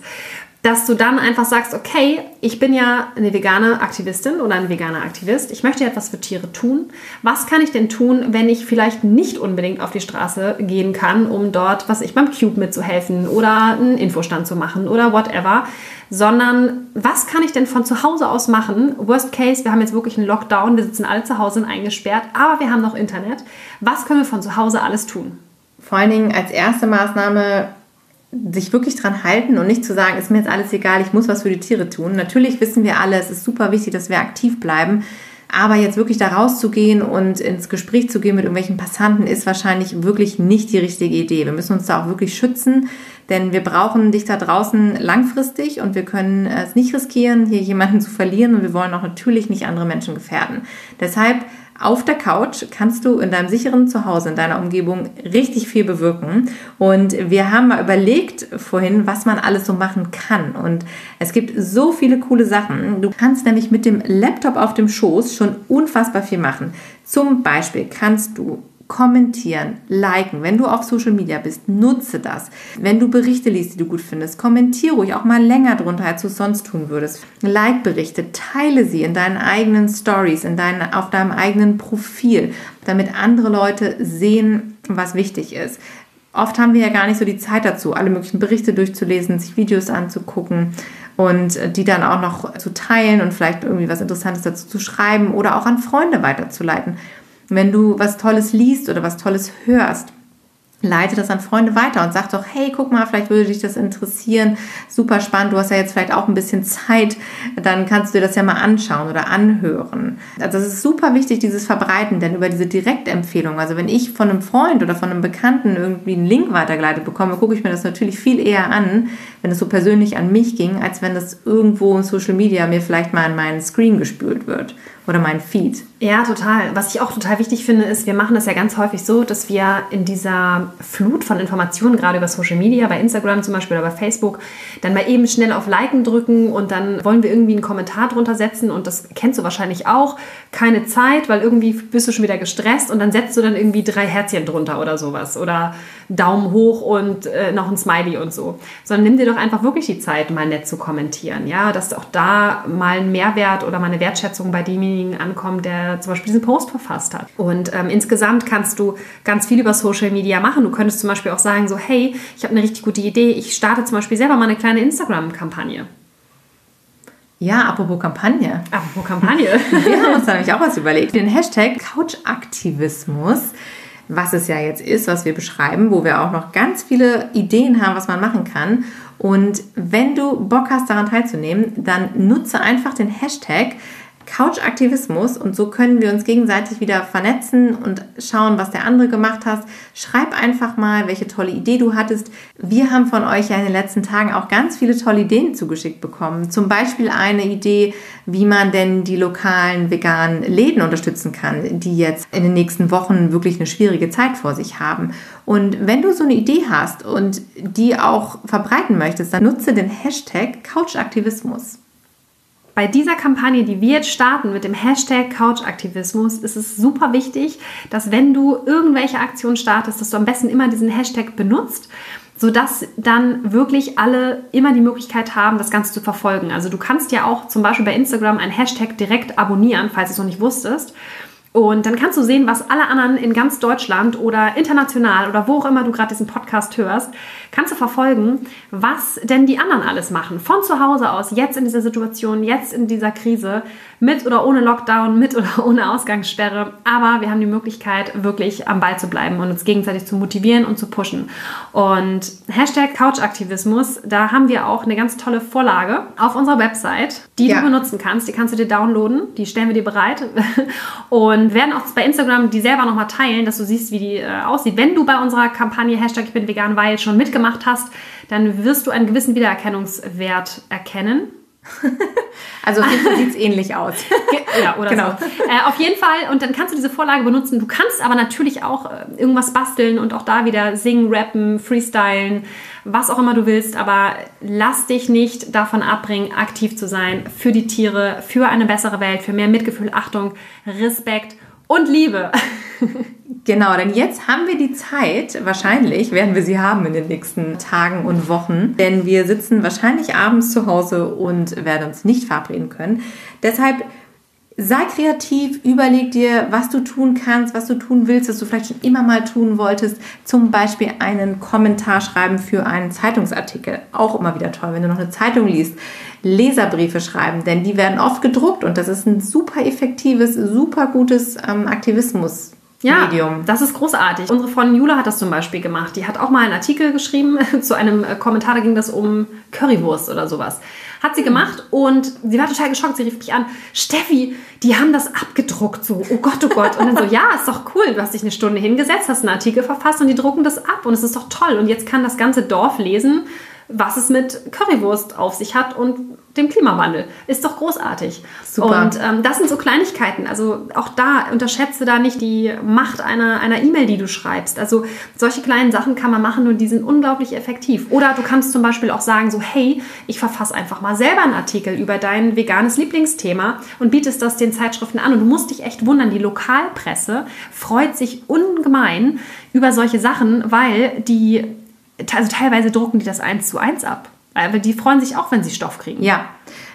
dass du dann einfach sagst, okay, ich bin ja eine vegane Aktivistin oder ein veganer Aktivist, ich möchte etwas für Tiere tun. Was kann ich denn tun, wenn ich vielleicht nicht unbedingt auf die Straße gehen kann, um dort, was ich beim Cube mitzuhelfen oder einen Infostand zu machen oder whatever, sondern was kann ich denn von zu Hause aus machen? Worst case, wir haben jetzt wirklich einen Lockdown, wir sitzen alle zu Hause eingesperrt, aber wir haben noch Internet. Was können wir von zu Hause alles tun? Vor allen Dingen als erste Maßnahme sich wirklich dran halten und nicht zu sagen, ist mir jetzt alles egal, ich muss was für die Tiere tun. Natürlich wissen wir alle, es ist super wichtig, dass wir aktiv bleiben. Aber jetzt wirklich da rauszugehen und ins Gespräch zu gehen mit irgendwelchen Passanten ist wahrscheinlich wirklich nicht die richtige Idee. Wir müssen uns da auch wirklich schützen, denn wir brauchen dich da draußen langfristig und wir können es nicht riskieren, hier jemanden zu verlieren und wir wollen auch natürlich nicht andere Menschen gefährden. Deshalb auf der Couch kannst du in deinem sicheren Zuhause, in deiner Umgebung richtig viel bewirken. Und wir haben mal überlegt vorhin, was man alles so machen kann. Und es gibt so viele coole Sachen. Du kannst nämlich mit dem Laptop auf dem Schoß schon unfassbar viel machen. Zum Beispiel kannst du kommentieren, liken. Wenn du auf Social Media bist, nutze das. Wenn du Berichte liest, die du gut findest, kommentiere ruhig auch mal länger drunter, als du es sonst tun würdest. Like Berichte, teile sie in deinen eigenen Stories, in deinen, auf deinem eigenen Profil, damit andere Leute sehen, was wichtig ist. Oft haben wir ja gar nicht so die Zeit dazu, alle möglichen Berichte durchzulesen, sich Videos anzugucken und die dann auch noch zu teilen und vielleicht irgendwie was Interessantes dazu zu schreiben oder auch an Freunde weiterzuleiten. Wenn du was Tolles liest oder was Tolles hörst, leite das an Freunde weiter und sag doch, hey, guck mal, vielleicht würde dich das interessieren. Super spannend, du hast ja jetzt vielleicht auch ein bisschen Zeit, dann kannst du dir das ja mal anschauen oder anhören. Also es ist super wichtig, dieses Verbreiten, denn über diese Direktempfehlung, also wenn ich von einem Freund oder von einem Bekannten irgendwie einen Link weitergeleitet bekomme, gucke ich mir das natürlich viel eher an, wenn es so persönlich an mich ging, als wenn das irgendwo in Social Media mir vielleicht mal in meinen Screen gespült wird oder meinen Feed. Ja, total. Was ich auch total wichtig finde, ist, wir machen das ja ganz häufig so, dass wir in dieser Flut von Informationen, gerade über Social Media, bei Instagram zum Beispiel oder bei Facebook, dann mal eben schnell auf Liken drücken und dann wollen wir irgendwie einen Kommentar drunter setzen und das kennst du wahrscheinlich auch. Keine Zeit, weil irgendwie bist du schon wieder gestresst und dann setzt du dann irgendwie drei Herzchen drunter oder sowas oder Daumen hoch und äh, noch ein Smiley und so. Sondern nimm dir doch einfach wirklich die Zeit, mal nett zu kommentieren. Ja, dass auch da mal ein Mehrwert oder mal eine Wertschätzung bei demjenigen ankommt, der zum Beispiel diesen Post verfasst hat. Und ähm, insgesamt kannst du ganz viel über Social Media machen. Du könntest zum Beispiel auch sagen, so, hey, ich habe eine richtig gute Idee. Ich starte zum Beispiel selber mal eine kleine Instagram-Kampagne. Ja, apropos Kampagne. Apropos Kampagne. Wir haben uns da nämlich auch was überlegt. Den Hashtag Couchaktivismus, was es ja jetzt ist, was wir beschreiben, wo wir auch noch ganz viele Ideen haben, was man machen kann. Und wenn du Bock hast, daran teilzunehmen, dann nutze einfach den Hashtag Couchaktivismus und so können wir uns gegenseitig wieder vernetzen und schauen, was der andere gemacht hat. Schreib einfach mal, welche tolle Idee du hattest. Wir haben von euch ja in den letzten Tagen auch ganz viele tolle Ideen zugeschickt bekommen. Zum Beispiel eine Idee, wie man denn die lokalen veganen Läden unterstützen kann, die jetzt in den nächsten Wochen wirklich eine schwierige Zeit vor sich haben. Und wenn du so eine Idee hast und die auch verbreiten möchtest, dann nutze den Hashtag Couchaktivismus. Bei dieser Kampagne, die wir jetzt starten mit dem Hashtag Couchaktivismus, ist es super wichtig, dass wenn du irgendwelche Aktionen startest, dass du am besten immer diesen Hashtag benutzt sodass dann wirklich alle immer die Möglichkeit haben, das Ganze zu verfolgen. Also du kannst ja auch zum Beispiel bei Instagram einen Hashtag direkt abonnieren, falls du es noch nicht wusstest. Und dann kannst du sehen, was alle anderen in ganz Deutschland oder international oder wo auch immer du gerade diesen Podcast hörst, kannst du verfolgen, was denn die anderen alles machen. Von zu Hause aus, jetzt in dieser Situation, jetzt in dieser Krise, mit oder ohne Lockdown, mit oder ohne Ausgangssperre. Aber wir haben die Möglichkeit, wirklich am Ball zu bleiben und uns gegenseitig zu motivieren und zu pushen. Und Hashtag Couchaktivismus, da haben wir auch eine ganz tolle Vorlage auf unserer Website, die ja. du benutzen kannst. Die kannst du dir downloaden, die stellen wir dir bereit und werden auch bei Instagram die selber nochmal teilen, dass du siehst, wie die äh, aussieht. Wenn du bei unserer Kampagne Hashtag Ich bin vegan, weil schon mitgemacht hast, dann wirst du einen gewissen Wiedererkennungswert erkennen. Also auf jeden Fall sieht es ähnlich aus. ja, oder genau. so. Äh, auf jeden Fall, und dann kannst du diese Vorlage benutzen. Du kannst aber natürlich auch äh, irgendwas basteln und auch da wieder singen, rappen, freestylen, was auch immer du willst. Aber lass dich nicht davon abbringen, aktiv zu sein für die Tiere, für eine bessere Welt, für mehr Mitgefühl, Achtung, Respekt und Liebe. Genau, denn jetzt haben wir die Zeit, wahrscheinlich werden wir sie haben in den nächsten Tagen und Wochen, denn wir sitzen wahrscheinlich abends zu Hause und werden uns nicht verabreden können. Deshalb sei kreativ, überleg dir, was du tun kannst, was du tun willst, was du vielleicht schon immer mal tun wolltest. Zum Beispiel einen Kommentar schreiben für einen Zeitungsartikel. Auch immer wieder toll, wenn du noch eine Zeitung liest. Leserbriefe schreiben, denn die werden oft gedruckt und das ist ein super effektives, super gutes ähm, Aktivismus. Ja, Medium. das ist großartig. Unsere Freundin Jula hat das zum Beispiel gemacht. Die hat auch mal einen Artikel geschrieben zu einem äh, Kommentar, da ging das um Currywurst oder sowas. Hat sie gemacht und sie war total geschockt. Sie rief mich an, Steffi, die haben das abgedruckt. So, oh Gott, oh Gott. Und dann so, ja, ist doch cool. Du hast dich eine Stunde hingesetzt, hast einen Artikel verfasst und die drucken das ab und es ist doch toll. Und jetzt kann das ganze Dorf lesen, was es mit Currywurst auf sich hat und dem Klimawandel. Ist doch großartig. Super. Und ähm, das sind so Kleinigkeiten. Also auch da unterschätze da nicht die Macht einer einer E-Mail, die du schreibst. Also solche kleinen Sachen kann man machen und die sind unglaublich effektiv. Oder du kannst zum Beispiel auch sagen so, hey, ich verfasse einfach mal selber einen Artikel über dein veganes Lieblingsthema und bietest das den Zeitschriften an. Und du musst dich echt wundern, die Lokalpresse freut sich ungemein über solche Sachen, weil die also teilweise drucken die das eins zu eins ab. Aber die freuen sich auch, wenn sie Stoff kriegen. Ja,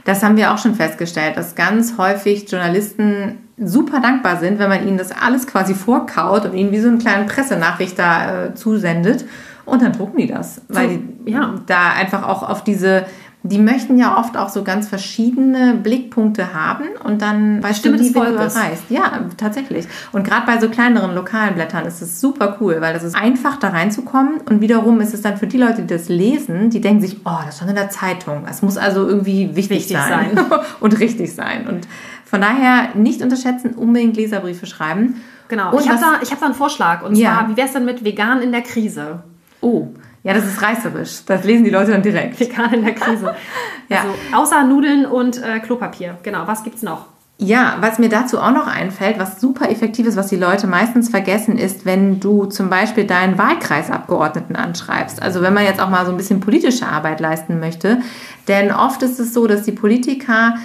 das haben wir auch schon festgestellt, dass ganz häufig Journalisten super dankbar sind, wenn man ihnen das alles quasi vorkaut und ihnen wie so eine kleine Pressenachricht da äh, zusendet. Und dann drucken die das, weil so, die ja. da einfach auch auf diese die möchten ja oft auch so ganz verschiedene Blickpunkte haben und dann weißt Stimme du, wie du erreichst. Ja, tatsächlich. Und gerade bei so kleineren lokalen Blättern ist es super cool, weil das ist einfach da reinzukommen und wiederum ist es dann für die Leute, die das lesen, die denken sich, oh, das stand in der Zeitung. Es muss also irgendwie wichtig, wichtig sein, sein. und richtig sein. Und von daher nicht unterschätzen, unbedingt Leserbriefe schreiben. Genau. Und ich habe da, hab da einen Vorschlag und ja. zwar, wie wäre es dann mit vegan in der Krise? Oh. Ja, das ist reißerisch. Das lesen die Leute dann direkt. Vegan in der Krise. ja. Also, außer Nudeln und äh, Klopapier. Genau, was gibt's noch? Ja, was mir dazu auch noch einfällt, was super effektiv ist, was die Leute meistens vergessen, ist, wenn du zum Beispiel deinen Wahlkreisabgeordneten anschreibst. Also wenn man jetzt auch mal so ein bisschen politische Arbeit leisten möchte. Denn oft ist es so, dass die Politiker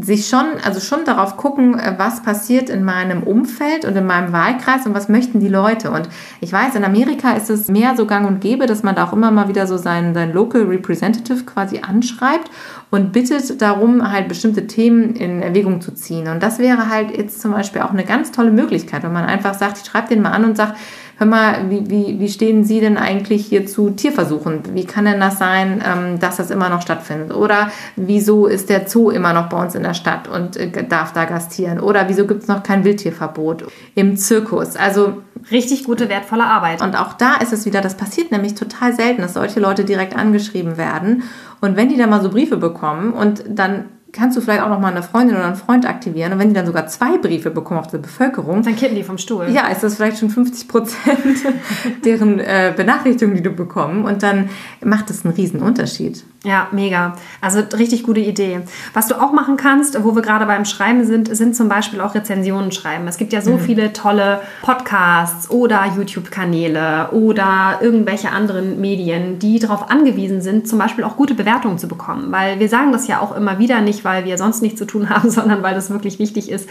sich schon, also schon darauf gucken, äh, was passiert in meinem Umfeld und in meinem Wahlkreis und was möchten die Leute. Und ich weiß, in Amerika ist es mehr so gang und gäbe, dass man da auch immer mal wieder so seinen, seinen Local Representative quasi anschreibt und bittet darum, halt bestimmte Themen in Erwägung zu ziehen. Und das wäre halt jetzt zum Beispiel auch eine ganz tolle Möglichkeit, wenn man einfach sagt, ich schreibe den mal an und sage, hör mal, wie, wie, wie stehen Sie denn eigentlich hier zu Tierversuchen? Wie kann denn das sein, ähm, dass das immer noch stattfindet? Oder wieso ist der Zoo immer noch bei uns in der Stadt und äh, darf da gastieren? Oder wieso gibt es noch kein Wildtierverbot im Zirkus? Also richtig gute, wertvolle Arbeit. Und auch da ist es wieder, das passiert nämlich total selten, dass solche Leute direkt angeschrieben werden. Und wenn die dann mal so Briefe bekommen und dann kannst du vielleicht auch noch mal eine Freundin oder einen Freund aktivieren. Und wenn die dann sogar zwei Briefe bekommen auf der Bevölkerung. Dann kippen die vom Stuhl. Ja, ist das vielleicht schon 50 Prozent deren äh, Benachrichtigungen, die du bekommen. Und dann macht das einen riesen Unterschied. Ja, mega. Also richtig gute Idee. Was du auch machen kannst, wo wir gerade beim Schreiben sind, sind zum Beispiel auch Rezensionen schreiben. Es gibt ja so mhm. viele tolle Podcasts oder YouTube-Kanäle oder irgendwelche anderen Medien, die darauf angewiesen sind, zum Beispiel auch gute Bewertungen zu bekommen. Weil wir sagen das ja auch immer wieder, nicht weil wir sonst nichts zu tun haben, sondern weil das wirklich wichtig ist,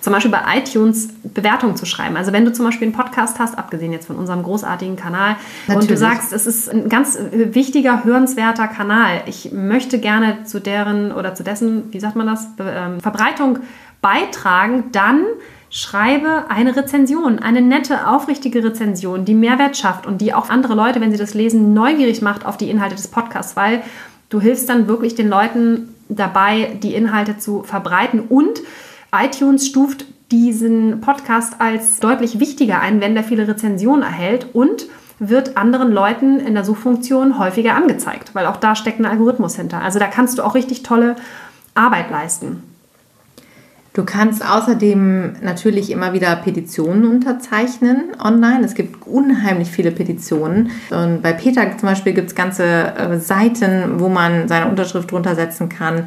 zum Beispiel bei iTunes Bewertungen zu schreiben. Also wenn du zum Beispiel einen Podcast hast, abgesehen jetzt von unserem großartigen Kanal, Natürlich. und du sagst, es ist ein ganz wichtiger, hörenswerter Kanal. Ich möchte gerne zu deren oder zu dessen, wie sagt man das, ähm, Verbreitung beitragen, dann schreibe eine Rezension, eine nette, aufrichtige Rezension, die Mehrwert schafft und die auch andere Leute, wenn sie das lesen, neugierig macht auf die Inhalte des Podcasts, weil du hilfst dann wirklich den Leuten dabei, die Inhalte zu verbreiten und iTunes stuft diesen Podcast als deutlich wichtiger ein, wenn der viele Rezensionen erhält und wird anderen Leuten in der Suchfunktion häufiger angezeigt, weil auch da steckt ein Algorithmus hinter. Also da kannst du auch richtig tolle Arbeit leisten. Du kannst außerdem natürlich immer wieder Petitionen unterzeichnen online. Es gibt unheimlich viele Petitionen. Und bei Peter zum Beispiel gibt es ganze äh, Seiten, wo man seine Unterschrift drunter setzen kann.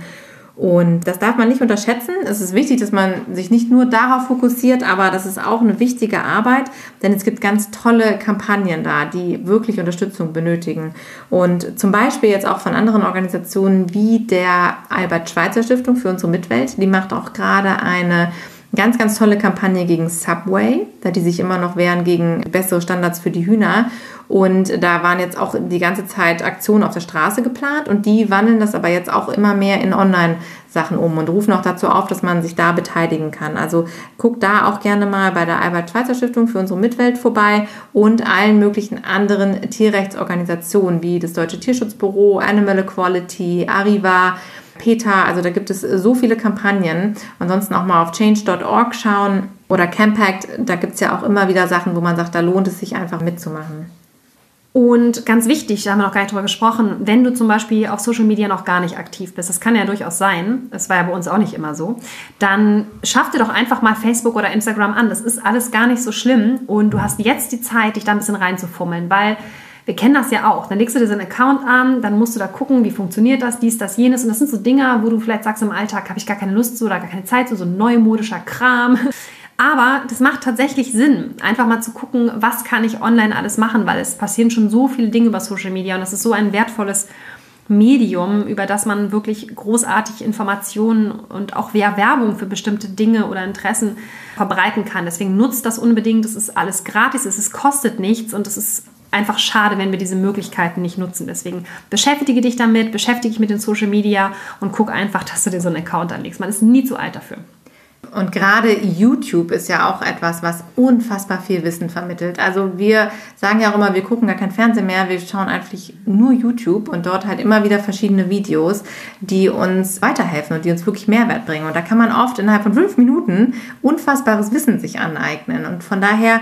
Und das darf man nicht unterschätzen. Es ist wichtig, dass man sich nicht nur darauf fokussiert, aber das ist auch eine wichtige Arbeit, denn es gibt ganz tolle Kampagnen da, die wirklich Unterstützung benötigen. Und zum Beispiel jetzt auch von anderen Organisationen wie der Albert Schweitzer Stiftung für unsere Mitwelt. Die macht auch gerade eine ganz, ganz tolle Kampagne gegen Subway, da die sich immer noch wehren gegen bessere Standards für die Hühner. Und da waren jetzt auch die ganze Zeit Aktionen auf der Straße geplant und die wandeln das aber jetzt auch immer mehr in Online-Sachen um und rufen auch dazu auf, dass man sich da beteiligen kann. Also guck da auch gerne mal bei der Albert-Schweitzer Stiftung für unsere Mitwelt vorbei und allen möglichen anderen Tierrechtsorganisationen wie das Deutsche Tierschutzbüro, Animal Equality, Arriva, PETA, also da gibt es so viele Kampagnen. Ansonsten auch mal auf change.org schauen oder Campact, da gibt es ja auch immer wieder Sachen, wo man sagt, da lohnt es sich einfach mitzumachen. Und ganz wichtig, da haben wir noch gar nicht drüber gesprochen, wenn du zum Beispiel auf Social Media noch gar nicht aktiv bist, das kann ja durchaus sein, das war ja bei uns auch nicht immer so, dann schaff dir doch einfach mal Facebook oder Instagram an. Das ist alles gar nicht so schlimm und du hast jetzt die Zeit, dich da ein bisschen reinzufummeln, weil wir kennen das ja auch. Dann legst du dir so einen Account an, dann musst du da gucken, wie funktioniert das, dies, das, jenes. Und das sind so Dinge, wo du vielleicht sagst, im Alltag habe ich gar keine Lust zu oder gar keine Zeit zu, so neumodischer Kram. Aber das macht tatsächlich Sinn, einfach mal zu gucken, was kann ich online alles machen, weil es passieren schon so viele Dinge über Social Media und das ist so ein wertvolles Medium, über das man wirklich großartig Informationen und auch Werbung für bestimmte Dinge oder Interessen verbreiten kann. Deswegen nutzt das unbedingt. Es ist alles gratis, es kostet nichts und es ist einfach schade, wenn wir diese Möglichkeiten nicht nutzen. Deswegen beschäftige dich damit, beschäftige dich mit den Social Media und guck einfach, dass du dir so einen Account anlegst. Man ist nie zu alt dafür. Und gerade YouTube ist ja auch etwas, was unfassbar viel Wissen vermittelt. Also wir sagen ja auch immer, wir gucken gar kein Fernsehen mehr, wir schauen einfach nur YouTube und dort halt immer wieder verschiedene Videos, die uns weiterhelfen und die uns wirklich Mehrwert bringen. Und da kann man oft innerhalb von fünf Minuten unfassbares Wissen sich aneignen. Und von daher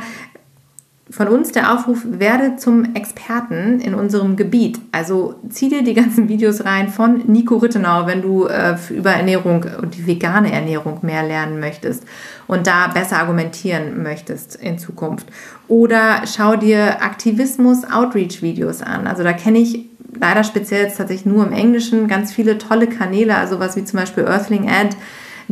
von uns der Aufruf, werde zum Experten in unserem Gebiet. Also zieh dir die ganzen Videos rein von Nico Rittenau, wenn du äh, über Ernährung und die vegane Ernährung mehr lernen möchtest und da besser argumentieren möchtest in Zukunft. Oder schau dir Aktivismus-Outreach-Videos an. Also da kenne ich leider speziell jetzt tatsächlich nur im Englischen ganz viele tolle Kanäle, also was wie zum Beispiel Earthling Ad,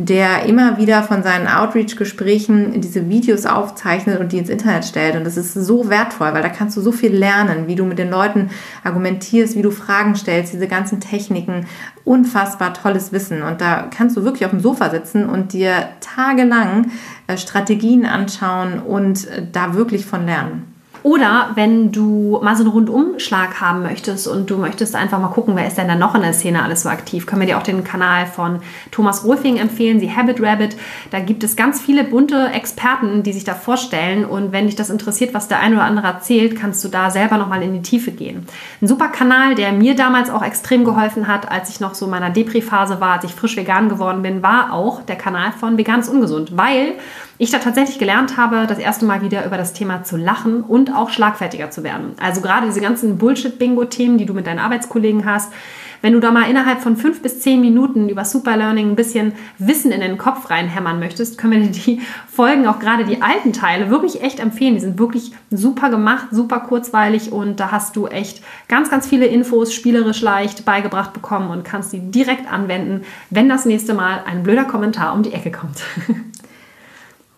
der immer wieder von seinen Outreach-Gesprächen diese Videos aufzeichnet und die ins Internet stellt. Und das ist so wertvoll, weil da kannst du so viel lernen, wie du mit den Leuten argumentierst, wie du Fragen stellst, diese ganzen Techniken. Unfassbar tolles Wissen. Und da kannst du wirklich auf dem Sofa sitzen und dir tagelang äh, Strategien anschauen und äh, da wirklich von lernen. Oder wenn du mal so einen Rundumschlag haben möchtest und du möchtest einfach mal gucken, wer ist denn da noch in der Szene alles so aktiv, können wir dir auch den Kanal von Thomas Rolfing empfehlen, die Habit Rabbit. Da gibt es ganz viele bunte Experten, die sich da vorstellen und wenn dich das interessiert, was der ein oder andere erzählt, kannst du da selber nochmal in die Tiefe gehen. Ein super Kanal, der mir damals auch extrem geholfen hat, als ich noch so in meiner Depri-Phase war, als ich frisch vegan geworden bin, war auch der Kanal von Vegan ist ungesund, weil ich da tatsächlich gelernt habe, das erste Mal wieder über das Thema zu lachen und auch schlagfertiger zu werden. Also gerade diese ganzen Bullshit-Bingo-Themen, die du mit deinen Arbeitskollegen hast, wenn du da mal innerhalb von fünf bis zehn Minuten über Superlearning ein bisschen Wissen in den Kopf reinhämmern möchtest, können wir dir die Folgen, auch gerade die alten Teile, wirklich echt empfehlen. Die sind wirklich super gemacht, super kurzweilig und da hast du echt ganz, ganz viele Infos spielerisch leicht beigebracht bekommen und kannst die direkt anwenden, wenn das nächste Mal ein blöder Kommentar um die Ecke kommt.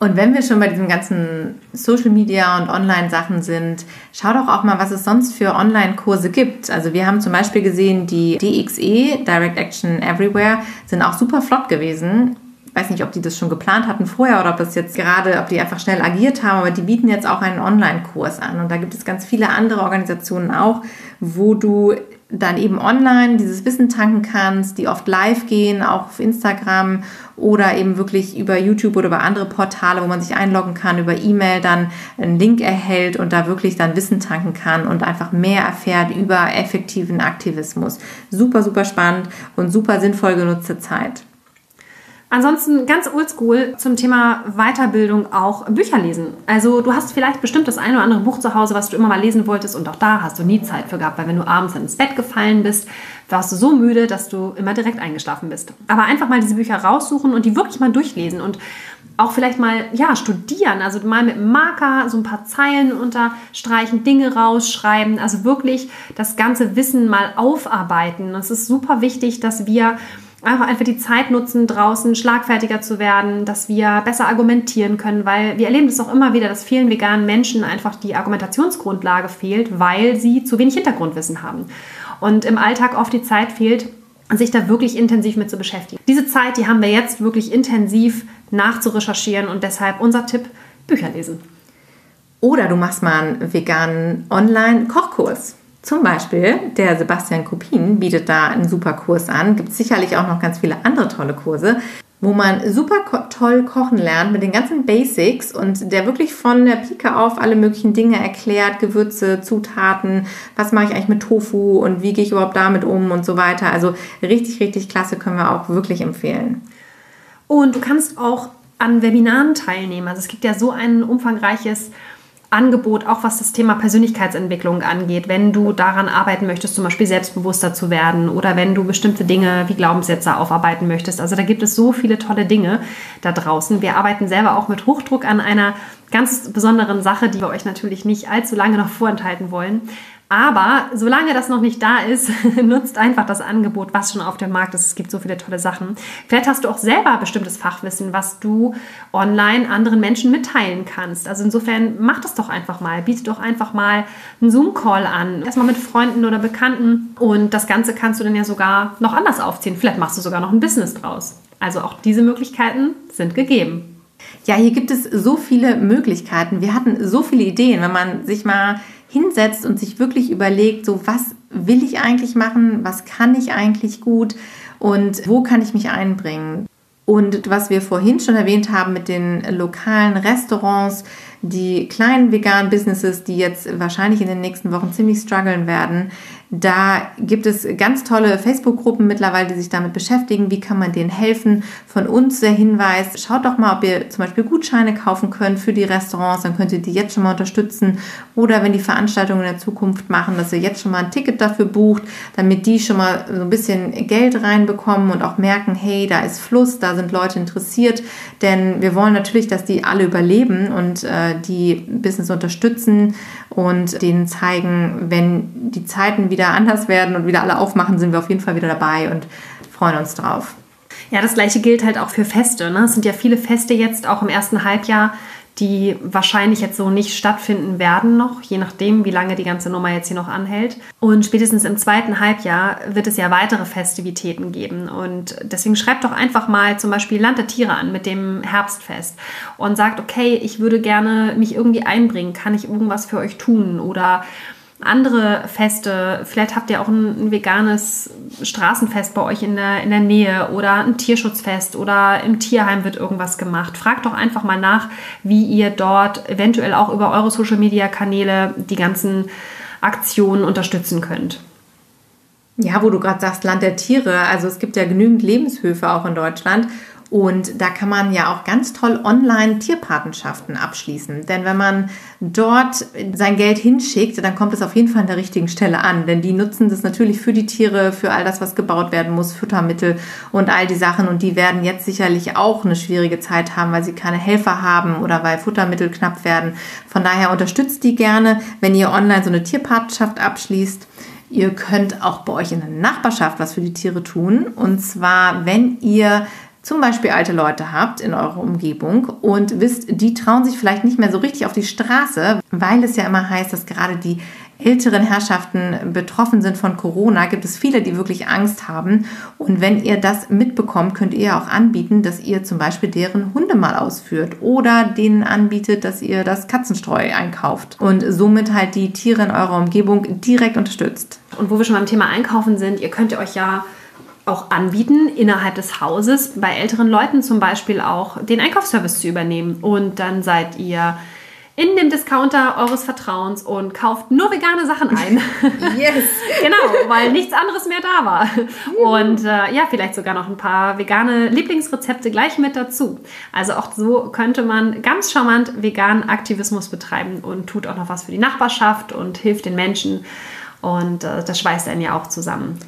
Und wenn wir schon bei diesen ganzen Social Media und Online-Sachen sind, schau doch auch mal, was es sonst für Online-Kurse gibt. Also wir haben zum Beispiel gesehen, die DXE, Direct Action Everywhere, sind auch super flott gewesen. Ich weiß nicht, ob die das schon geplant hatten vorher oder ob das jetzt gerade, ob die einfach schnell agiert haben, aber die bieten jetzt auch einen Online-Kurs an. Und da gibt es ganz viele andere Organisationen auch, wo du dann eben online dieses Wissen tanken kannst, die oft live gehen, auch auf Instagram oder eben wirklich über YouTube oder über andere Portale, wo man sich einloggen kann, über E-Mail dann einen Link erhält und da wirklich dann Wissen tanken kann und einfach mehr erfährt über effektiven Aktivismus. Super, super spannend und super sinnvoll genutzte Zeit. Ansonsten ganz oldschool zum Thema Weiterbildung auch Bücher lesen. Also du hast vielleicht bestimmt das eine oder andere Buch zu Hause, was du immer mal lesen wolltest und auch da hast du nie Zeit für gehabt, weil wenn du abends ins Bett gefallen bist, warst du so müde, dass du immer direkt eingeschlafen bist. Aber einfach mal diese Bücher raussuchen und die wirklich mal durchlesen und auch vielleicht mal ja studieren, also mal mit Marker so ein paar Zeilen unterstreichen, Dinge rausschreiben, also wirklich das ganze Wissen mal aufarbeiten. Es ist super wichtig, dass wir einfach einfach die Zeit nutzen, draußen schlagfertiger zu werden, dass wir besser argumentieren können, weil wir erleben das auch immer wieder, dass vielen veganen Menschen einfach die Argumentationsgrundlage fehlt, weil sie zu wenig Hintergrundwissen haben. Und im Alltag oft die Zeit fehlt, sich da wirklich intensiv mit zu beschäftigen. Diese Zeit, die haben wir jetzt wirklich intensiv nachzurecherchieren und deshalb unser Tipp, Bücher lesen. Oder du machst mal einen veganen Online-Kochkurs. Zum Beispiel der Sebastian Kopin bietet da einen super Kurs an. Gibt sicherlich auch noch ganz viele andere tolle Kurse, wo man super toll kochen lernt mit den ganzen Basics und der wirklich von der Pike auf alle möglichen Dinge erklärt, Gewürze, Zutaten, was mache ich eigentlich mit Tofu und wie gehe ich überhaupt damit um und so weiter. Also richtig, richtig klasse können wir auch wirklich empfehlen. Und du kannst auch an Webinaren teilnehmen. Also es gibt ja so ein umfangreiches Angebot, auch was das Thema Persönlichkeitsentwicklung angeht, wenn du daran arbeiten möchtest, zum Beispiel selbstbewusster zu werden oder wenn du bestimmte Dinge wie Glaubenssätze aufarbeiten möchtest. Also da gibt es so viele tolle Dinge da draußen. Wir arbeiten selber auch mit Hochdruck an einer ganz besonderen Sache, die wir euch natürlich nicht allzu lange noch vorenthalten wollen. Aber solange das noch nicht da ist, nutzt einfach das Angebot, was schon auf dem Markt ist. Es gibt so viele tolle Sachen. Vielleicht hast du auch selber bestimmtes Fachwissen, was du online anderen Menschen mitteilen kannst. Also insofern mach das doch einfach mal. Biete doch einfach mal einen Zoom-Call an. Erstmal mit Freunden oder Bekannten. Und das Ganze kannst du dann ja sogar noch anders aufziehen. Vielleicht machst du sogar noch ein Business draus. Also auch diese Möglichkeiten sind gegeben. Ja, hier gibt es so viele Möglichkeiten. Wir hatten so viele Ideen, wenn man sich mal hinsetzt und sich wirklich überlegt, so was will ich eigentlich machen, was kann ich eigentlich gut und wo kann ich mich einbringen. Und was wir vorhin schon erwähnt haben mit den lokalen Restaurants, die kleinen veganen Businesses, die jetzt wahrscheinlich in den nächsten Wochen ziemlich strugglen werden, da gibt es ganz tolle Facebook-Gruppen mittlerweile, die sich damit beschäftigen. Wie kann man denen helfen? Von uns der Hinweis, schaut doch mal, ob ihr zum Beispiel Gutscheine kaufen könnt für die Restaurants, dann könnt ihr die jetzt schon mal unterstützen. Oder wenn die Veranstaltungen in der Zukunft machen, dass ihr jetzt schon mal ein Ticket dafür bucht, damit die schon mal so ein bisschen Geld reinbekommen und auch merken, hey, da ist Fluss, da sind Leute interessiert. Denn wir wollen natürlich, dass die alle überleben und äh, die Business unterstützen und denen zeigen, wenn die Zeiten wieder anders werden und wieder alle aufmachen, sind wir auf jeden Fall wieder dabei und freuen uns drauf. Ja, das gleiche gilt halt auch für Feste. Ne? Es sind ja viele Feste jetzt auch im ersten Halbjahr, die wahrscheinlich jetzt so nicht stattfinden werden noch, je nachdem, wie lange die ganze Nummer jetzt hier noch anhält. Und spätestens im zweiten Halbjahr wird es ja weitere Festivitäten geben. Und deswegen schreibt doch einfach mal zum Beispiel Land der Tiere an mit dem Herbstfest und sagt, okay, ich würde gerne mich irgendwie einbringen, kann ich irgendwas für euch tun oder andere Feste. Vielleicht habt ihr auch ein, ein, veganes Straßenfest bei euch in der, in der Nähe oder ein Tierschutzfest oder im Tierheim wird irgendwas gemacht. Fragt doch einfach mal nach, wie ihr dort eventuell auch über eure Social-Media-Kanäle die ganzen Aktionen unterstützen könnt. Ja, wo du gerade sagst, Land der Tiere. Also es gibt ja genügend Lebenshöfe auch in Deutschland. Und da kann man ja auch ganz toll online Tierpatenschaften abschließen. Denn wenn man dort sein Geld hinschickt, dann kommt es auf jeden Fall an der richtigen Stelle an. Denn die nutzen das natürlich für die Tiere, für all das, was gebaut werden muss, Futtermittel und all die Sachen. Und die werden jetzt sicherlich auch eine schwierige Zeit haben, weil sie keine Helfer haben oder weil Futtermittel knapp werden. Von daher unterstützt die gerne, wenn ihr online so eine Tierpatenschaft abschließt. Ihr könnt auch bei euch in der Nachbarschaft was für die Tiere tun. Und zwar, wenn ihr zum Beispiel alte Leute habt in eurer Umgebung und wisst, die trauen sich vielleicht nicht mehr so richtig auf die Straße, weil es ja immer heißt, dass gerade die älteren Herrschaften betroffen sind von Corona, gibt es viele, die wirklich Angst haben. Und wenn ihr das mitbekommt, könnt ihr auch anbieten, dass ihr zum Beispiel deren Hunde mal ausführt oder denen anbietet, dass ihr das Katzenstreu einkauft und somit halt die Tiere in eurer Umgebung direkt unterstützt. Und wo wir schon beim Thema Einkaufen sind, ihr könnt euch ja auch anbieten, innerhalb des Hauses bei älteren Leuten zum Beispiel auch den Einkaufsservice zu übernehmen. Und dann seid ihr in dem Discounter eures Vertrauens und kauft nur vegane Sachen ein. Yes. genau, weil nichts anderes mehr da war. Und äh, ja, vielleicht sogar noch ein paar vegane Lieblingsrezepte gleich mit dazu. Also auch so könnte man ganz charmant veganen Aktivismus betreiben und tut auch noch was für die Nachbarschaft und hilft den Menschen. Und äh, das schweißt einen ja auch zusammen.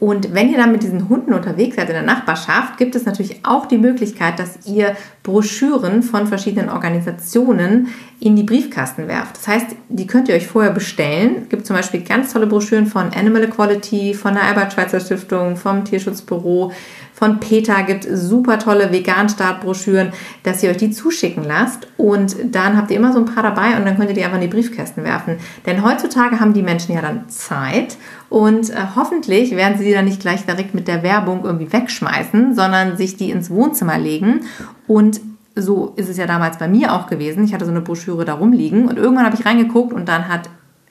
Und wenn ihr dann mit diesen Hunden unterwegs seid in der Nachbarschaft, gibt es natürlich auch die Möglichkeit, dass ihr Broschüren von verschiedenen Organisationen in die Briefkasten werft. Das heißt, die könnt ihr euch vorher bestellen. Es gibt zum Beispiel ganz tolle Broschüren von Animal Equality, von der Albert-Schweitzer Stiftung, vom Tierschutzbüro, von Peter gibt super tolle Vegan-Start-Broschüren, dass ihr euch die zuschicken lasst. Und dann habt ihr immer so ein paar dabei und dann könnt ihr die einfach in die Briefkästen werfen. Denn heutzutage haben die Menschen ja dann Zeit und äh, hoffentlich werden sie die dann nicht gleich direkt mit der Werbung irgendwie wegschmeißen, sondern sich die ins Wohnzimmer legen. Und so ist es ja damals bei mir auch gewesen. Ich hatte so eine Broschüre da rumliegen und irgendwann habe ich reingeguckt und dann hat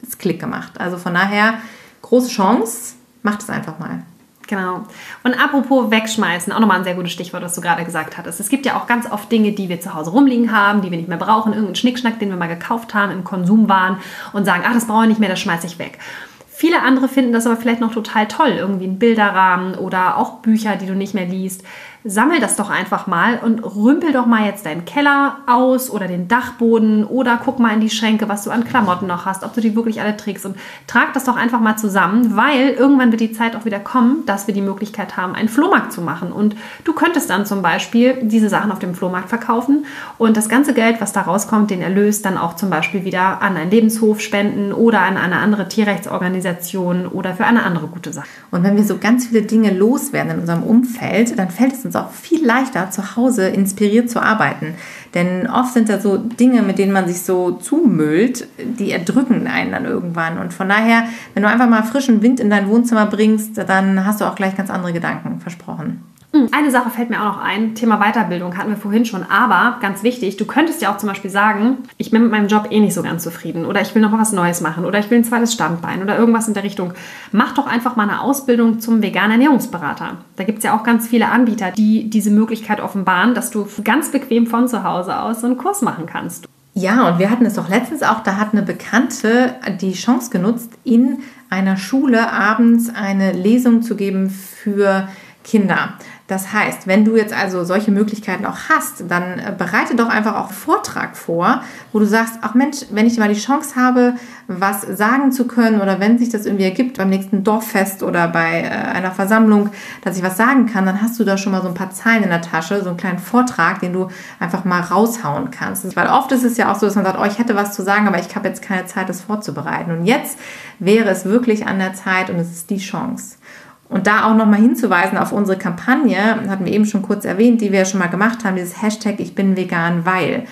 es Klick gemacht. Also von daher, große Chance, macht es einfach mal. Genau. Und apropos wegschmeißen, auch nochmal ein sehr gutes Stichwort, was du gerade gesagt hattest. Es gibt ja auch ganz oft Dinge, die wir zu Hause rumliegen haben, die wir nicht mehr brauchen, irgendeinen Schnickschnack, den wir mal gekauft haben, im Konsum waren und sagen, ach, das brauche ich nicht mehr, das schmeiße ich weg. Viele andere finden das aber vielleicht noch total toll, irgendwie ein Bilderrahmen oder auch Bücher, die du nicht mehr liest sammel das doch einfach mal und rümpel doch mal jetzt deinen Keller aus oder den Dachboden oder guck mal in die Schränke, was du an Klamotten noch hast, ob du die wirklich alle trägst und trag das doch einfach mal zusammen, weil irgendwann wird die Zeit auch wieder kommen, dass wir die Möglichkeit haben, einen Flohmarkt zu machen und du könntest dann zum Beispiel diese Sachen auf dem Flohmarkt verkaufen und das ganze Geld, was da rauskommt, den Erlös dann auch zum Beispiel wieder an einen Lebenshof spenden oder an eine andere Tierrechtsorganisation oder für eine andere gute Sache. Und wenn wir so ganz viele Dinge loswerden in unserem Umfeld, dann fällt es uns auch viel leichter, zu Hause inspiriert zu arbeiten. Denn oft sind da so Dinge, mit denen man sich so zumüllt, die erdrücken einen dann irgendwann. Und von daher, wenn du einfach mal frischen Wind in dein Wohnzimmer bringst, dann hast du auch gleich ganz andere Gedanken versprochen. Hm, eine Sache fällt mir auch noch ein, Thema Weiterbildung hatten wir vorhin schon, aber ganz wichtig, du könntest ja auch zum Beispiel sagen, ich bin mit meinem Job eh nicht so ganz zufrieden oder ich will noch mal was Neues machen oder ich will ein zweites Standbein oder irgendwas in der Richtung. Mach doch einfach mal eine Ausbildung zum veganen Ernährungsberater. Da gibt es ja auch ganz viele Anbieter, die diese Möglichkeit offenbaren, dass du ganz bequem von zu Hause aus so einen Kurs machen kannst. Ja, und wir hatten es doch letztens auch, da hat eine Bekannte die Chance genutzt, in einer Schule abends eine Lesung zu geben für Kinder. Das heißt, wenn du jetzt also solche Möglichkeiten auch hast, dann äh, bereite doch einfach auch einen Vortrag vor, wo du sagst, ach Mensch, wenn ich mal die Chance habe, was sagen zu können oder wenn sich das irgendwie ergibt beim nächsten Dorffest oder bei äh, einer Versammlung, dass ich was sagen kann, dann hast du da schon mal so ein paar Zeilen in der Tasche, so einen kleinen Vortrag, den du einfach mal raushauen kannst. Weil oft ist es ja auch so, dass man sagt, oh, ich hätte was zu sagen, aber ich habe jetzt keine Zeit, das vorzubereiten. Und jetzt wäre es wirklich an der Zeit und es ist die Chance. Und da auch nochmal hinzuweisen auf unsere Kampagne, hatten wir eben schon kurz erwähnt, die wir schon mal gemacht haben, dieses Hashtag Ich bin vegan, weil.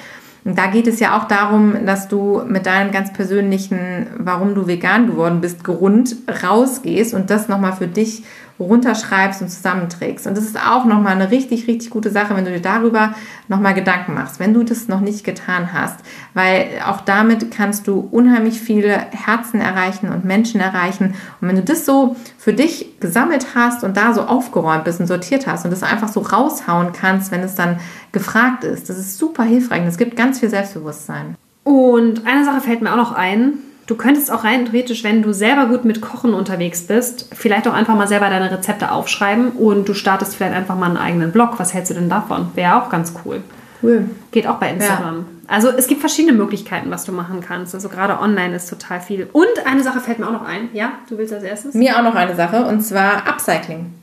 Und da geht es ja auch darum, dass du mit deinem ganz persönlichen, warum du vegan geworden bist, Grund rausgehst und das nochmal für dich runterschreibst und zusammenträgst. Und das ist auch nochmal eine richtig, richtig gute Sache, wenn du dir darüber nochmal Gedanken machst, wenn du das noch nicht getan hast. Weil auch damit kannst du unheimlich viele Herzen erreichen und Menschen erreichen. Und wenn du das so für dich gesammelt hast und da so aufgeräumt bist und sortiert hast und das einfach so raushauen kannst, wenn es dann gefragt ist, das ist super hilfreich. Und es gibt ganz viel Selbstbewusstsein. Und eine Sache fällt mir auch noch ein, Du könntest auch rein theoretisch, wenn du selber gut mit Kochen unterwegs bist, vielleicht auch einfach mal selber deine Rezepte aufschreiben und du startest vielleicht einfach mal einen eigenen Blog. Was hältst du denn davon? Wäre auch ganz cool. Cool. Geht auch bei Instagram. Ja. Also es gibt verschiedene Möglichkeiten, was du machen kannst. Also gerade online ist total viel. Und eine Sache fällt mir auch noch ein. Ja, du willst als erstes? Mir auch noch eine Sache und zwar Upcycling.